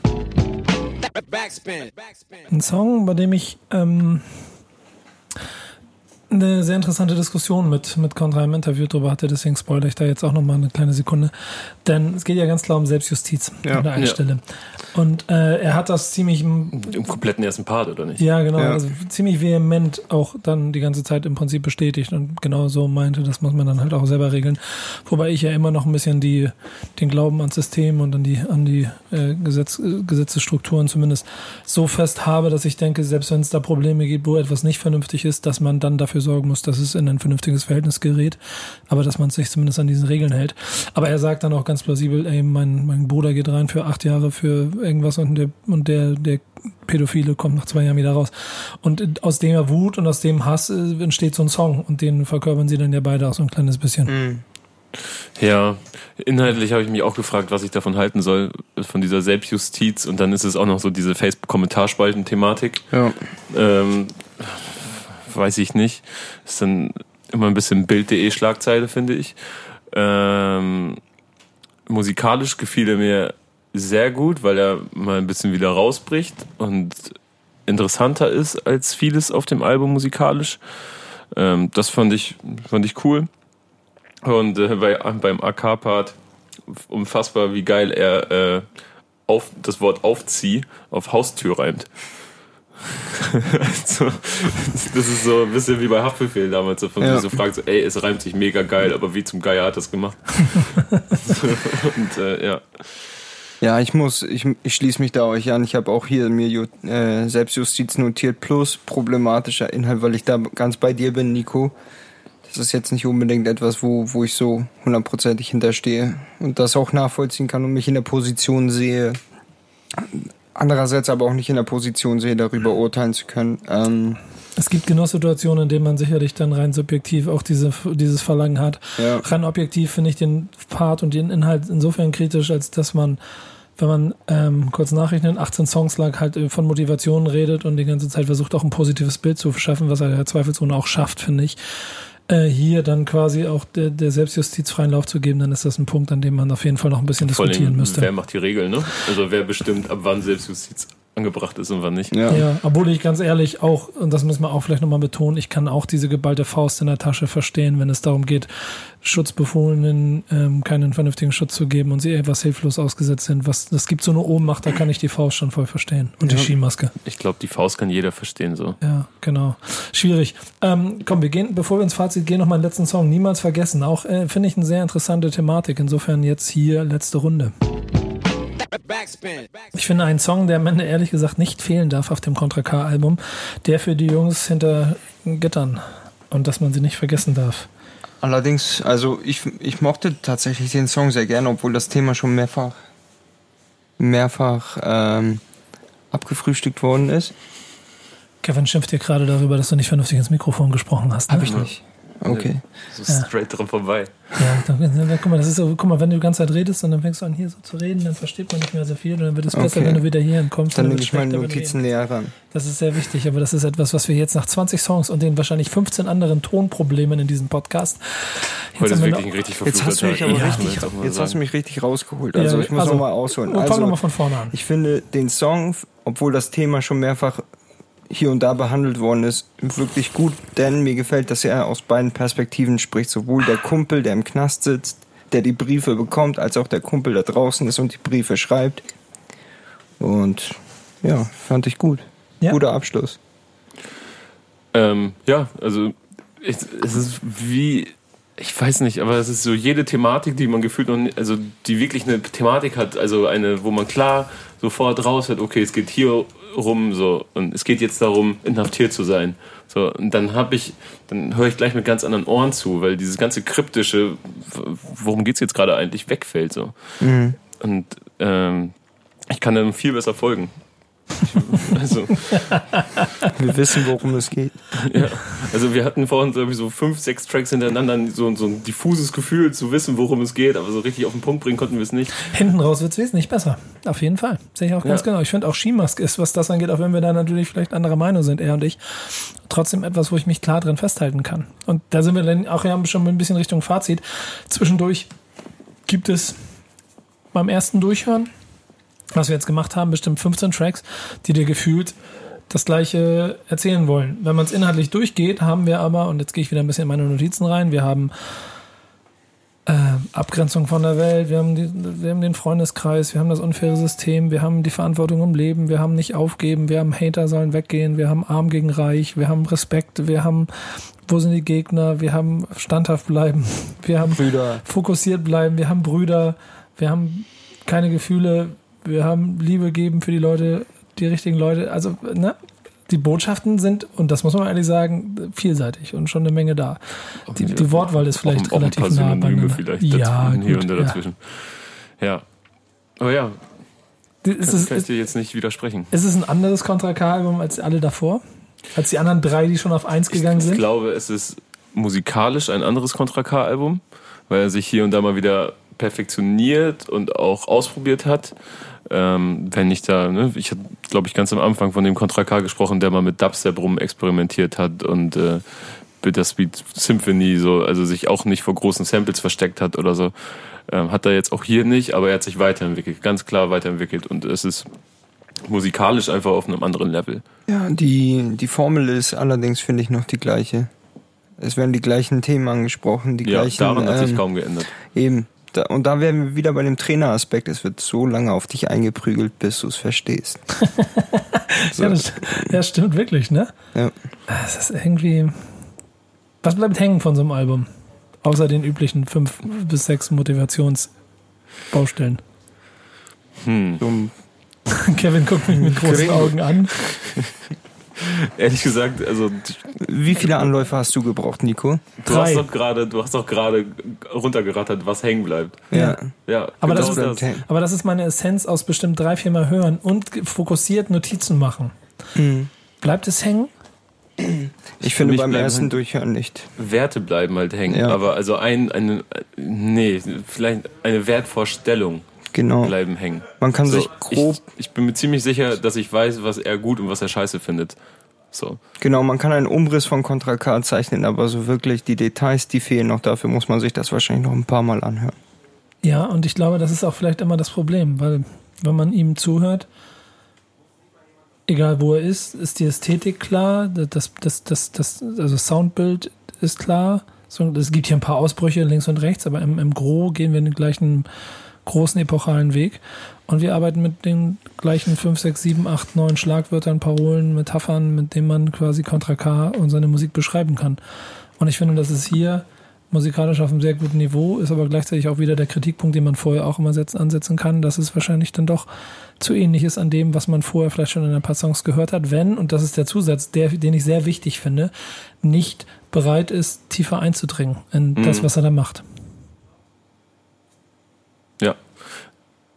Backspin. Backspin. Ein Song, bei dem ich ähm, eine sehr interessante Diskussion mit, mit Contra im Interview drüber hatte, deswegen spoilere ich da jetzt auch nochmal eine kleine Sekunde. Denn es geht ja ganz klar um Selbstjustiz Ja. an der einen Ja. Stelle. Und äh, er hat das ziemlich Im kompletten ersten Part, oder nicht? Ja, genau. Ja. Also ziemlich vehement auch dann die ganze Zeit im Prinzip bestätigt und genau so meinte, das muss man dann halt auch selber regeln. Wobei ich ja immer noch ein bisschen die, den Glauben ans System und an die, an die äh, Gesetz, äh, Gesetzesstrukturen zumindest so fest habe, dass ich denke, selbst wenn es da Probleme gibt, wo etwas nicht vernünftig ist, dass man dann dafür sorgen muss, dass es in ein vernünftiges Verhältnis gerät, aber dass man sich zumindest an diesen Regeln hält. Aber er sagt dann auch ganz plausibel, ey, mein, mein Bruder geht rein für acht Jahre für irgendwas und der, und der, der Pädophile kommt nach zwei Jahren wieder raus. Und aus dem Wut und aus dem Hass äh, entsteht so ein Song und den verkörpern sie dann ja beide auch so ein kleines bisschen. Mhm. Ja, inhaltlich habe ich mich auch gefragt, was ich davon halten soll, von dieser Selbstjustiz. Und dann ist es auch noch so diese Facebook-Kommentarspalten-Thematik. Ja. Ähm, weiß ich nicht. Ist dann immer ein bisschen Bild.de Schlagzeile, finde ich. Ähm, musikalisch gefiel er mir sehr gut, weil er mal ein bisschen wieder rausbricht und interessanter ist als vieles auf dem Album musikalisch. Ähm, das fand ich, fand ich cool. Und äh, bei, beim AK-Part unfassbar, wie geil er äh, auf, das Wort aufzieh auf Haustür reimt. also, das ist so ein bisschen wie bei Haftbefehl damals, so von Ja. so fragt, so, ey, es reimt sich mega geil, aber wie zum Geier hat das gemacht? Und äh, ja. Ja, ich muss, ich, ich schließe mich da euch an. Ich habe auch hier mir äh, Selbstjustiz notiert plus problematischer Inhalt, weil ich da ganz bei dir bin, Nico. Das ist jetzt nicht unbedingt etwas, wo, wo ich so hundertprozentig hinterstehe und das auch nachvollziehen kann und mich in der Position sehe. Andererseits aber auch nicht in der Position sehe, darüber urteilen zu können. Ähm, Es gibt genug Situationen, in denen man sicherlich dann rein subjektiv auch diese, dieses Verlangen hat. Ja. Rein objektiv finde ich den Part und den Inhalt insofern kritisch, als dass man, wenn man ähm, kurz nachrechnet, 18 Songs lang halt äh, von Motivation redet und die ganze Zeit versucht auch ein positives Bild zu schaffen, was er ja zweifelsohne auch schafft, finde ich. äh, hier dann quasi auch der, der Selbstjustiz freien Lauf zu geben, dann ist das ein Punkt, an dem man auf jeden Fall noch ein bisschen Vor diskutieren allem, müsste. wer macht die Regeln, ne? Also wer bestimmt, ab wann Selbstjustiz angebracht ist und wann nicht. Ja. Ja, obwohl ich ganz ehrlich auch, und das müssen wir auch vielleicht nochmal betonen, ich kann auch diese geballte Faust in der Tasche verstehen, wenn es darum geht, Schutzbefohlenen ähm, keinen vernünftigen Schutz zu geben und sie etwas hilflos ausgesetzt sind. Was das gibt so eine Ohnmacht, da kann ich die Faust schon voll verstehen. Und die Ja. Skimaske. Ich glaube, die Faust kann jeder verstehen so. Ja, genau. Schwierig. Ähm, komm, wir gehen, bevor wir ins Fazit gehen, noch mal einen letzten Song. Niemals vergessen. Auch äh, finde ich eine sehr interessante Thematik. Insofern jetzt hier letzte Runde. Ich finde einen Song, der am Ende ehrlich gesagt nicht fehlen darf auf dem Contra K-Album, der für die Jungs hinter Gittern und dass man sie nicht vergessen darf. Allerdings, also ich, ich mochte tatsächlich den Song sehr gerne, obwohl das Thema schon mehrfach mehrfach ähm, abgefrühstückt worden ist. Kevin schimpft dir gerade darüber, dass du nicht vernünftig ins Mikrofon gesprochen hast. Ne? Habe ich nicht. Okay. So straight dran vorbei. Ja, dann, dann, guck mal, das ist so, guck mal, wenn du die ganze Zeit redest und dann fängst du an hier so zu reden, dann versteht man nicht mehr so viel und dann wird es besser, Okay. wenn du wieder hier hinkommst. Dann nehme wird ich meine Notizen näher ran. Das ist sehr wichtig, aber das ist etwas, was wir jetzt nach 20 Songs und den wahrscheinlich 15 anderen Tonproblemen in diesem Podcast. Heute ist haben wir wirklich ein richtig Jetzt hast du mich aber Ja, richtig, jetzt jetzt hast du mich richtig rausgeholt. Also Ja, ich muss also, noch mal ausholen. Fang Also nochmal von vorne an. ich finde den Song, obwohl das Thema schon mehrfach hier und da behandelt worden ist, wirklich gut, denn mir gefällt, dass er aus beiden Perspektiven spricht. Sowohl der Kumpel, der im Knast sitzt, der die Briefe bekommt, als auch der Kumpel, der draußen ist und die Briefe schreibt. Und ja, fand ich gut. Ja. Guter Abschluss. Ähm, ja, also ich, es ist wie, ich weiß nicht, aber es ist so jede Thematik, die man gefühlt noch, nicht- also die wirklich eine Thematik hat, also eine, wo man klar sofort raushört, okay, es geht hier rum so und es geht jetzt darum, inhaftiert zu sein. So, und dann habe ich, dann höre ich gleich mit ganz anderen Ohren zu, weil dieses ganze kryptische, worum geht's jetzt gerade eigentlich, wegfällt so. Und ähm, ich kann dann viel besser folgen. Also, Wir wissen, worum es geht. ja, also wir hatten vorhin so fünf, sechs Tracks hintereinander, so, so ein diffuses Gefühl zu wissen, worum es geht, aber so richtig auf den Punkt bringen konnten wir es nicht. Hinten raus wird es wesentlich besser. Auf jeden Fall. Sehe ich auch ganz Ja. genau. Ich finde auch Skimask ist, was das angeht, auch wenn wir da natürlich vielleicht anderer Meinung sind, er und ich, trotzdem etwas, wo ich mich klar drin festhalten kann. Und da sind wir dann auch ja schon ein bisschen Richtung Fazit. Zwischendurch gibt es beim ersten Durchhören, was wir jetzt gemacht haben, bestimmt 15 Tracks, die dir gefühlt das gleiche erzählen wollen. Wenn man es inhaltlich durchgeht, haben wir aber, und jetzt gehe ich wieder ein bisschen in meine Notizen rein, wir haben äh, Abgrenzung von der Welt, wir haben, die, wir haben den Freundeskreis, wir haben das unfaire System, wir haben die Verantwortung im Leben, wir haben nicht aufgeben, wir haben Hater sollen weggehen, wir haben Arm gegen Reich, wir haben Respekt, wir haben wo sind die Gegner, wir haben standhaft bleiben, wir haben Brüder. fokussiert bleiben, wir haben Brüder, wir haben keine Gefühle, wir haben Liebe geben für die Leute, die richtigen Leute, also ne? Die Botschaften sind, und das muss man ehrlich sagen, vielseitig und schon eine Menge da. Die, die Wortwahl ist vielleicht auch, ein- auch relativ ein nah beieinander. vielleicht Ja, dazwischen, hier gut, und da ja. dazwischen. Ja. Aber ja, Ist kann, ich dir jetzt nicht widersprechen. ist es ein anderes Contra K-Album als alle davor? Als die anderen drei, die schon auf eins Ich, gegangen ich sind? glaube, es ist musikalisch ein anderes Contra K-Album, weil er sich hier und da mal wieder perfektioniert und auch ausprobiert hat. Ähm, wenn ich da, ne, ich habe, glaube ich, ganz am Anfang von dem Contra K gesprochen, der mal mit Dubstep rum experimentiert hat und äh, Bittersweet Symphony, so, also sich auch nicht vor großen Samples versteckt hat oder so. Ähm, hat er jetzt auch hier nicht, aber er hat sich weiterentwickelt, ganz klar weiterentwickelt und es ist musikalisch einfach auf einem anderen Level. Ja, die, die Formel ist allerdings, finde ich, noch die gleiche. Es werden die gleichen Themen angesprochen, die Ja, gleichen. daran hat sich ähm, kaum geändert. Eben. Da, und da wären wir wieder bei dem Traineraspekt. Es wird so lange auf dich eingeprügelt, bis du es verstehst. so. Ja, das, ja, stimmt wirklich, ne? Ja. Das ist irgendwie. Was bleibt hängen von so einem Album? Außer den üblichen fünf bis sechs Motivationsbaustellen. Hm. Kevin guckt mich mit großen. Augen an. Ehrlich gesagt, also Wie viele Anläufe hast du gebraucht, Nico? du Drei. hast doch gerade, du hast doch gerade runtergerattert, was hängen bleibt. Ja. Ja, Aber genau das bleibt hängen. Aber das ist meine Essenz aus bestimmt drei, vier Mal hören und fokussiert Notizen machen. Mhm. Bleibt es hängen? Ich finde mich beim ersten halt- Durchhören nicht. Werte bleiben halt hängen. Ja. Aber also ein, eine, nee, vielleicht eine Wertvorstellung Genau. bleiben hängen. Man kann So, sich grob. ich, ich bin mir ziemlich sicher, dass ich weiß, was er gut und was er scheiße findet. So. Genau, man kann einen Umriss von Contra K zeichnen, aber so wirklich die Details, die fehlen noch. Dafür muss man sich das wahrscheinlich noch ein paar Mal anhören. Ja, und ich glaube, das ist auch vielleicht immer das Problem, weil wenn man ihm zuhört, egal wo er ist, ist die Ästhetik klar, das, das, das, das, also Soundbild ist klar. So, Es gibt hier ein paar Ausbrüche links und rechts, aber im, im Gro gehen wir den gleichen großen epochalen Weg. Und wir arbeiten mit den gleichen 5, 6, 7, 8, 9 Schlagwörtern, Parolen, Metaphern, mit denen man quasi Contra K und seine Musik beschreiben kann. Und ich finde, das ist hier musikalisch auf einem sehr guten Niveau, ist aber gleichzeitig auch wieder der Kritikpunkt, den man vorher auch immer setzen, ansetzen kann, dass es wahrscheinlich dann doch zu ähnlich ist an dem, was man vorher vielleicht schon in ein paar Songs gehört hat, wenn, und das ist der Zusatz, der, den ich sehr wichtig finde, nicht bereit ist, tiefer einzudringen in das, was er da macht. Ja.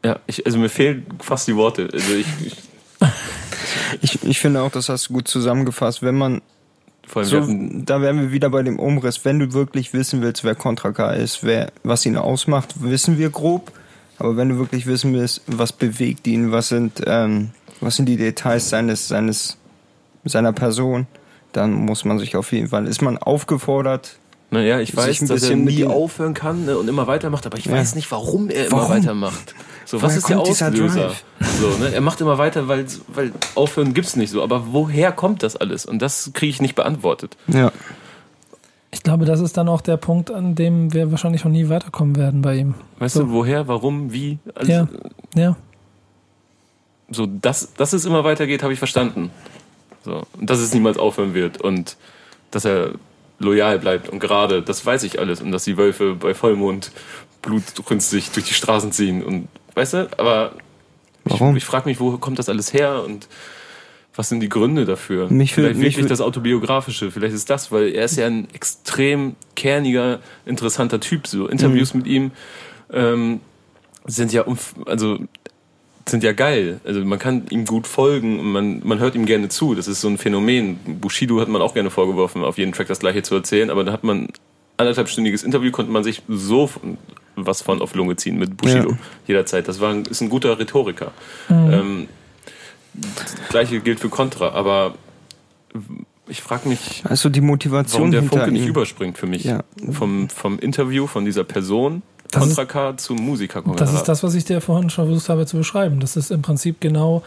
Ja, ich, also mir fehlen fast die Worte. Also ich, ich Ich, ich finde auch, das hast du gut zusammengefasst. Wenn man, vor allem, so, hatten, da wären wir wieder bei dem Umriss. Wenn du wirklich wissen willst, wer Contra K ist, wer, was ihn ausmacht, wissen wir grob. Aber wenn du wirklich wissen willst, was bewegt ihn, was sind, ähm, was sind die Details seines, seines, seiner Person, dann muss man sich auf jeden Fall, ist man aufgefordert, naja, ich weiß, ein dass er nie aufhören kann ne, und immer weitermacht, aber ich Ja. weiß nicht, warum er immer Warum? weitermacht. So, was Woher ist der Auslöser? So, ne? Er macht immer weiter, weil, weil aufhören gibt's nicht so. Aber woher kommt das alles? Und das kriege ich nicht beantwortet. ja, Ich glaube, das ist dann auch der Punkt, an dem wir wahrscheinlich auch nie weiterkommen werden bei ihm. Weißt So. du, woher, warum, wie? Alles, Ja. Ja. So, dass, dass es immer weitergeht, habe ich verstanden. So, und dass es niemals aufhören wird und dass er loyal bleibt und gerade, das weiß ich alles. Und dass die Wölfe bei Vollmond blutrünstig durch die Straßen ziehen und, weißt du, aber Warum? ich, ich frage mich, wo kommt das alles her und was sind die Gründe dafür? Mich wür- vielleicht wirklich das Autobiografische, vielleicht ist das, weil er ist ja ein extrem kerniger, interessanter Typ. So Interviews Mhm. mit ihm ähm, sind ja also sind ja geil. Also man kann ihm gut folgen und man, man hört ihm gerne zu. Das ist so ein Phänomen. Bushido hat man auch gerne vorgeworfen, auf jeden Track das gleiche zu erzählen, aber da hat man anderthalbstündiges Interview, konnte man sich so was von auf Lunge ziehen mit Bushido Ja. jederzeit. Das war ein, ist ein guter Rhetoriker. Ähm, das gleiche gilt für Contra, aber ich frage mich, also die Motivation warum der Funke nicht überspringt für mich. Ja. Vom, vom Interview von dieser Person, Das Contra K zum Musiker. Das ist das, was ich dir vorhin schon versucht habe zu beschreiben. Das ist im Prinzip genau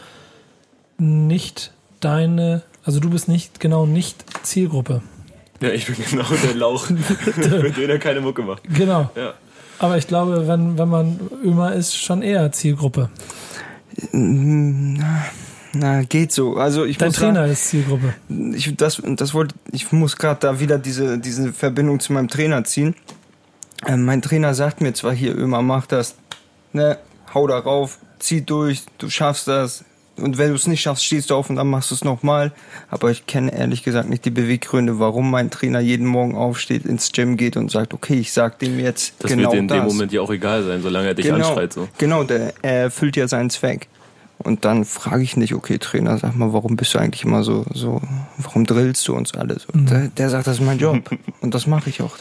nicht deine, also du bist nicht genau nicht Zielgruppe. Ja, ich bin genau der Lauch, für den er keine Mucke macht. Genau. Ja. Aber ich glaube, wenn, wenn man Ömer ist, schon eher Zielgruppe. Na, na, geht so. Also ich Dein muss Trainer ist Zielgruppe. sagen, ich, das, das wollte, ich muss gerade da wieder diese, diese Verbindung zu meinem Trainer ziehen. Ähm, mein Trainer sagt mir zwar hier immer, mach das, ne, hau da rauf, zieh durch, du schaffst das. Und wenn du es nicht schaffst, stehst du auf und dann machst du es nochmal. Aber ich kenne ehrlich gesagt nicht die Beweggründe, warum mein Trainer jeden Morgen aufsteht, ins Gym geht und sagt, okay, ich sag dem jetzt Das genau wird dir in das. dem Moment ja auch egal sein, solange er dich genau, anschreit. So. Genau, der er erfüllt ja seinen Zweck. Und dann frage ich nicht, okay, Trainer, sag mal, warum bist du eigentlich immer so, so, warum drillst du uns alle so? Der, der sagt, das ist mein Job. und das mache ich auch.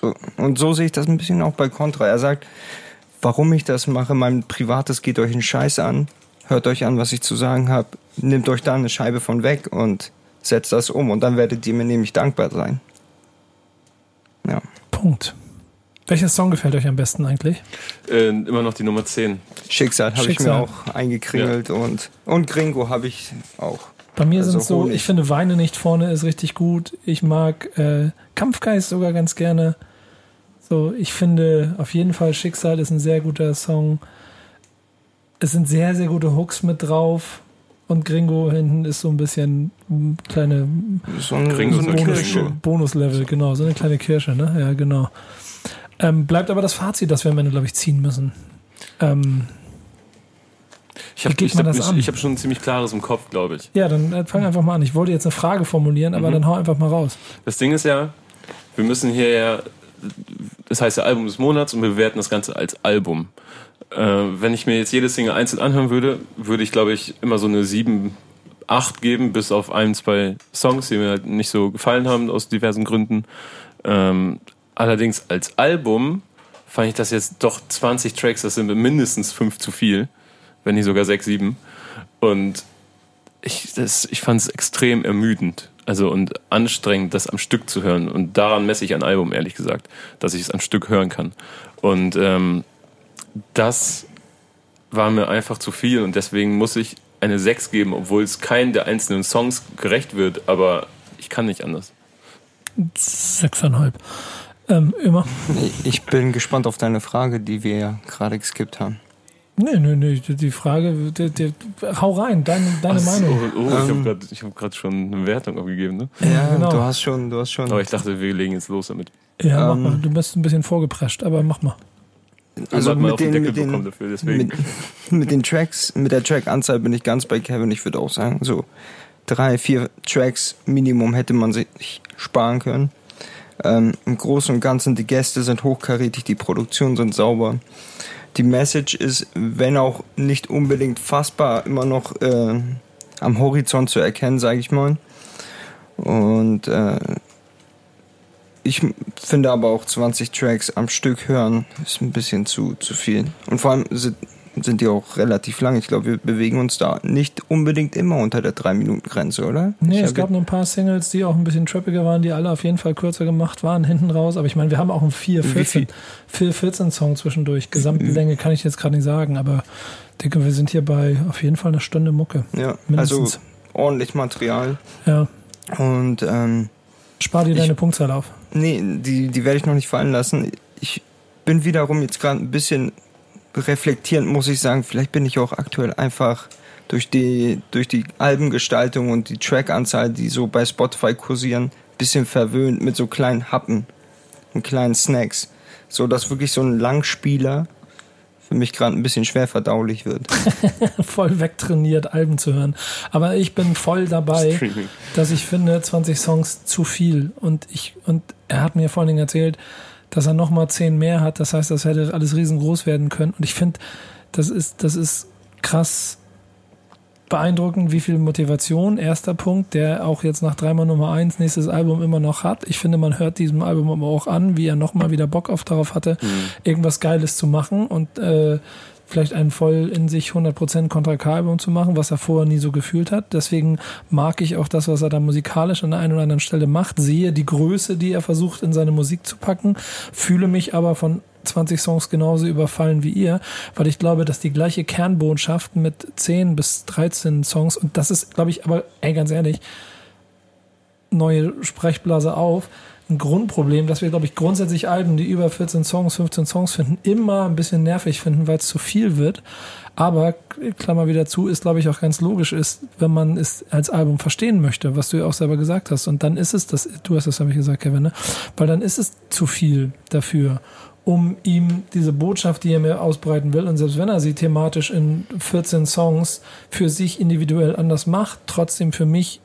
So. Und so sehe ich das ein bisschen auch bei Contra. Er sagt, warum ich das mache, mein Privates geht euch einen Scheiß an, hört euch an, was ich zu sagen habe, nehmt euch da eine Scheibe von weg und setzt das um. Und dann werdet ihr mir nämlich dankbar sein. Ja. Punkt. Welcher Song gefällt euch am besten eigentlich? Äh, immer noch die Nummer 10. Schicksal habe ich mir auch eingekringelt und, und Gringo habe ich auch. Bei mir Also sind so, Honig. ich finde Weine nicht vorne ist richtig gut. Ich mag äh, Kampfgeist sogar ganz gerne. So, ich finde auf jeden Fall Schicksal ist ein sehr guter Song. Es sind sehr, sehr gute Hooks mit drauf. Und Gringo hinten ist so ein bisschen kleine So ein, Gringo so eine Bonus. Bonuslevel, genau, so eine kleine Kirsche, ne? Ja, genau. Ähm, bleibt aber das Fazit, das wir am Ende, glaube ich, ziehen müssen. Ähm, Ich habe ich hab, ich hab schon ein ziemlich klares im Kopf, glaube ich. ja, dann äh, fang einfach mal an. Ich wollte jetzt eine Frage formulieren, aber Mhm. dann hau einfach mal raus. Das Ding ist ja, wir müssen hier ja, das heißt ja Album des Monats und wir bewerten das Ganze als Album. Äh, wenn ich mir jetzt jede Single einzeln anhören würde, würde ich, glaube ich, immer so eine 7, 8 geben, bis auf ein, zwei Songs, die mir halt nicht so gefallen haben, aus diversen Gründen. Ähm, allerdings als Album fand ich das jetzt doch 20 Tracks, das sind mindestens 5 zu viel, wenn nicht sogar 6, 7. Und ich, ich fand es extrem ermüdend. Also und anstrengend, das am Stück zu hören. Und daran messe ich ein Album, ehrlich gesagt, dass ich es am Stück hören kann. Und ähm, das war mir einfach zu viel und deswegen muss ich eine 6 geben, obwohl es keinen der einzelnen Songs gerecht wird, aber ich kann nicht anders. Sechseinhalb. Ähm, immer. Ich bin gespannt auf deine Frage, die wir ja gerade geskippt haben. Nee, nee, nee, die Frage, die, die, hau rein, deine, deine so, Meinung. Oh, ich habe Ähm. gerade hab grad schon eine Wertung abgegeben, ne? Ja, genau. du hast schon, du hast schon. Aber ich dachte, wir legen jetzt los damit. Ja, Ähm, mach mal. Du bist ein bisschen vorgeprescht, aber mach mal. also mit den den, Deckel mit, bekommen den, dafür, deswegen. mit, mit den Tracks, mit der Trackanzahl bin ich ganz bei Kevin. Ich würde auch sagen, so drei, vier Tracks Minimum hätte man sich sparen können. Ähm, Im Großen und Ganzen, die Gäste sind hochkarätig, die Produktionen sind sauber. Die Message ist, wenn auch nicht unbedingt fassbar, immer noch äh, am Horizont zu erkennen, sage ich mal. Und äh, ich finde aber auch 20 Tracks am Stück hören ist ein bisschen zu, zu viel. Und vor allem sind, sind die auch relativ lang. Ich glaube, wir bewegen uns da nicht unbedingt immer unter der 3-Minuten-Grenze, oder? Nee, ich es gab nur ein paar Singles, die auch ein bisschen trappiger waren, die alle auf jeden Fall kürzer gemacht waren, hinten raus. Aber ich meine, wir haben auch einen 4, Wie 14, 4, 14 Song zwischendurch. Gesamtlänge kann ich jetzt gerade nicht sagen, aber ich denke, wir sind hier bei auf jeden Fall einer Stunde Mucke. Ja, Mindestens. also ordentlich Material. ja, Und ähm, spar dir Ich- deine Punktzahl auf. nee, die, die werde ich noch nicht fallen lassen. Ich bin wiederum jetzt gerade ein bisschen reflektierend, muss ich sagen. Vielleicht bin ich auch aktuell einfach durch die, durch die Albengestaltung und die Trackanzahl, die so bei Spotify kursieren, bisschen verwöhnt mit so kleinen Happen und kleinen Snacks. So dass wirklich so ein Langspieler für mich gerade ein bisschen schwer verdaulich wird. voll wegtrainiert, Alben zu hören. Aber ich bin voll dabei, Streaming. dass ich finde, 20 Songs zu viel. Und ich, und er hat mir vor allen Dingen erzählt, dass er nochmal 10 mehr hat. Das heißt, das hätte alles riesengroß werden können. Und ich finde, das ist, das ist krass beeindruckend, wie viel Motivation, erster Punkt, der auch jetzt nach dreimal Nummer eins nächstes Album immer noch hat. Ich finde, man hört diesem Album aber auch an, wie er nochmal wieder Bock auf darauf hatte, irgendwas Geiles zu machen und äh, vielleicht ein voll in sich 100% Contra K-Album zu machen, was er vorher nie so gefühlt hat. Deswegen mag ich auch das, was er da musikalisch an der einen oder anderen Stelle macht, sehe die Größe, die er versucht in seine Musik zu packen, fühle mich aber von 20 Songs genauso überfallen wie ihr, weil ich glaube, dass die gleiche Kernbotschaft mit 10 bis 13 Songs, und das ist, glaube ich, aber, ey, ganz ehrlich, neue Sprechblase auf, ein Grundproblem, dass wir, glaube ich, grundsätzlich Alben, die über 14 Songs, 15 Songs finden, immer ein bisschen nervig finden, weil es zu viel wird. Aber, Klammer wieder zu, ist, glaube ich, auch ganz logisch ist, wenn man es als Album verstehen möchte, was du ja auch selber gesagt hast. Und dann ist es, das, du hast das, habe ich gesagt, Kevin, ne? Weil dann ist es zu viel dafür, um ihm diese Botschaft, die er mir ausbreiten will, und selbst wenn er sie thematisch in 14 Songs für sich individuell anders macht, trotzdem für mich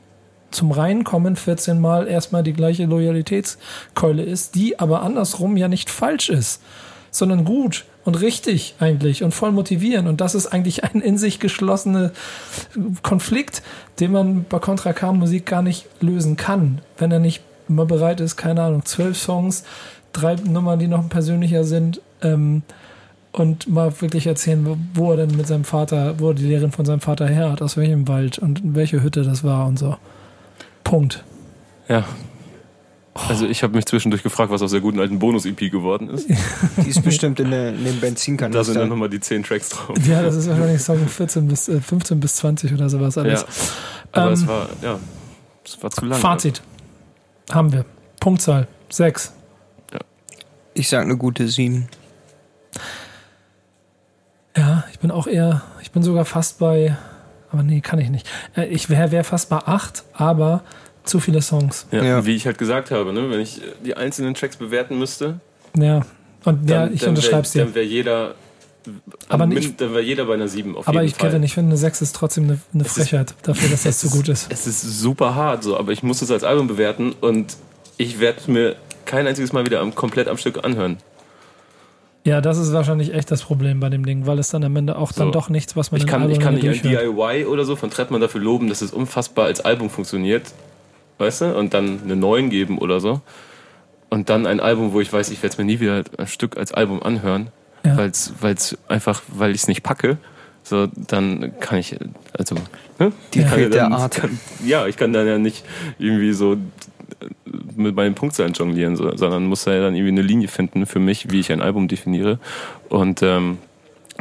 zum Reinkommen 14 Mal erstmal die gleiche Loyalitätskeule ist, die aber andersrum ja nicht falsch ist, sondern gut und richtig eigentlich und voll motivieren. Und das ist eigentlich ein in sich geschlossener Konflikt, den man bei Contra K Musik gar nicht lösen kann, wenn er nicht mal bereit ist, keine Ahnung, zwölf Songs, drei Nummern, die noch persönlicher sind, ähm, und mal wirklich erzählen, wo- er denn mit seinem Vater, wo er die Lehrerin von seinem Vater her hat, aus welchem Wald und in welche Hütte das war und so. Punkt. Ja. Also ich habe mich zwischendurch gefragt, was aus der guten alten Bonus-EP geworden ist. Die ist bestimmt in, der, in dem Da sind dann Benzinkanister. nochmal die 10 Tracks drauf. Ja, das ist wahrscheinlich Song 14 bis, äh, 15 bis 20 oder sowas alles. Ja. Aber Ähm, es war, ja, es war zu lang. Fazit. Haben wir. Punktzahl. 6. Ich sag eine gute 7. Ja, ich bin auch eher, ich bin sogar fast bei, aber nee, kann ich nicht. Äh, Ich wäre wär fast bei 8, aber zu viele Songs. Ja, Ja. Wie ich halt gesagt habe, ne? wenn ich äh, die einzelnen Tracks bewerten müsste, Ja. Und ja, dann, ich dann unterschreib's wär, dir. Dann wäre jeder, Aber nicht- dann wäre jeder bei einer 7 auf Aber jeden ich, Fall. Kevin, ich finde, eine 6 ist trotzdem eine, eine Es ist- Frechheit dafür, dass das es so gut ist. Es ist super hart, so, aber ich muss es als Album bewerten und ich werde mir kein einziges Mal wieder am, komplett am Stück anhören. Ja, das ist wahrscheinlich echt das Problem bei dem Ding, weil es dann am Ende auch dann So. doch nichts, was man Ich in kann, Album ich kann nicht ein. DIY oder so von Trettmann dafür loben, dass es unfassbar als Album funktioniert. Weißt du? Und dann eine 9 geben oder so. Und dann ein Album, wo ich weiß, ich werde es mir nie wieder ein Stück als Album anhören, Ja. weil's, weil's einfach, weil ich es nicht packe. so, dann kann ich, also, ne? Die Kann Welt der dann- Art. Kann, ja, ich kann dann ja nicht irgendwie so mit meinen Punktzahlen jonglieren, so, sondern muss ja dann irgendwie eine Linie finden für mich, wie ich ein Album definiere. Und ähm,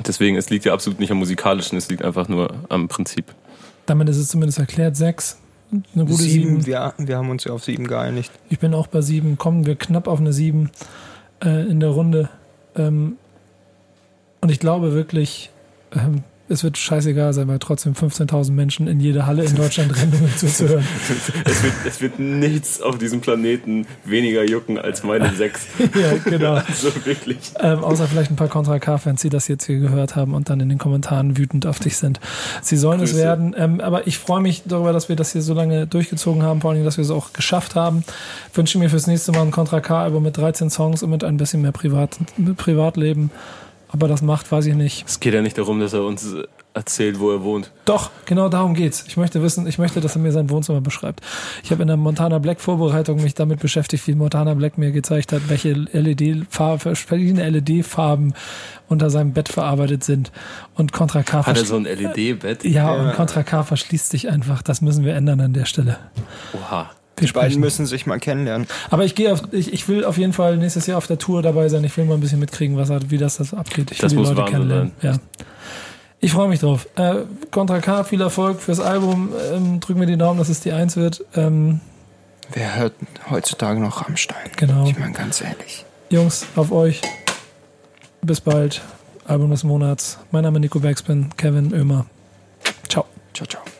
deswegen, es liegt ja absolut nicht am musikalischen, es liegt einfach nur am Prinzip. Damit ist es zumindest erklärt. Sechs, eine gute sieben. sieben, wir, wir haben uns ja auf sieben geeinigt. Ich bin auch bei sieben. Kommen wir knapp auf eine sieben äh, in der Runde. Ähm, und ich glaube wirklich, ähm, es wird scheißegal sein, weil trotzdem 15.000 Menschen in jeder Halle in Deutschland rennen, um zuzuhören. Es wird, es wird nichts auf diesem Planeten weniger jucken als meine sechs. ja, genau. So wirklich. Ähm, außer vielleicht ein paar Contra K-Fans, die das jetzt hier gehört haben und dann in den Kommentaren wütend auf dich sind. Sie sollen es Grüße. werden. Ähm, aber ich freue mich darüber, dass wir das hier so lange durchgezogen haben, vor allem, dass wir es auch geschafft haben. Wünsche mir fürs nächste Mal ein Contra K-Album mit 13 Songs und mit ein bisschen mehr Privat, mit Privatleben. Aber das macht, weiß ich nicht. Es geht ja nicht darum, dass er uns erzählt, wo er wohnt. Doch, genau darum geht's. Ich möchte wissen, ich möchte, dass er mir sein Wohnzimmer beschreibt. Ich habe in der Montana Black Vorbereitung mich damit beschäftigt, wie Montana Black mir gezeigt hat, welche LED-Farben, verschiedene LED-Farben unter seinem Bett verarbeitet sind. Und Contra K Hat er so ein LED-Bett? ja, und Contra K verschließt sich einfach. Das müssen wir ändern an der Stelle. Oha. Wir Die beiden müssen sich mal kennenlernen. Aber ich gehe auf, ich, ich will auf jeden Fall nächstes Jahr auf der Tour dabei sein. Ich will mal ein bisschen mitkriegen, was wie das, das abgeht. Ich will Das die muss Leute kennenlernen. Ja. Ich freue mich drauf. Äh, Contra K, viel Erfolg fürs Album. Ähm, drücken wir die Daumen, dass es die Eins wird. Ähm, Wer hört heutzutage noch Rammstein? Genau. Ich meine ganz ehrlich. Jungs, auf euch. Bis bald. Album des Monats. Mein Name ist Nico Backspin, Kevin Oemer. Ciao. Ciao, ciao.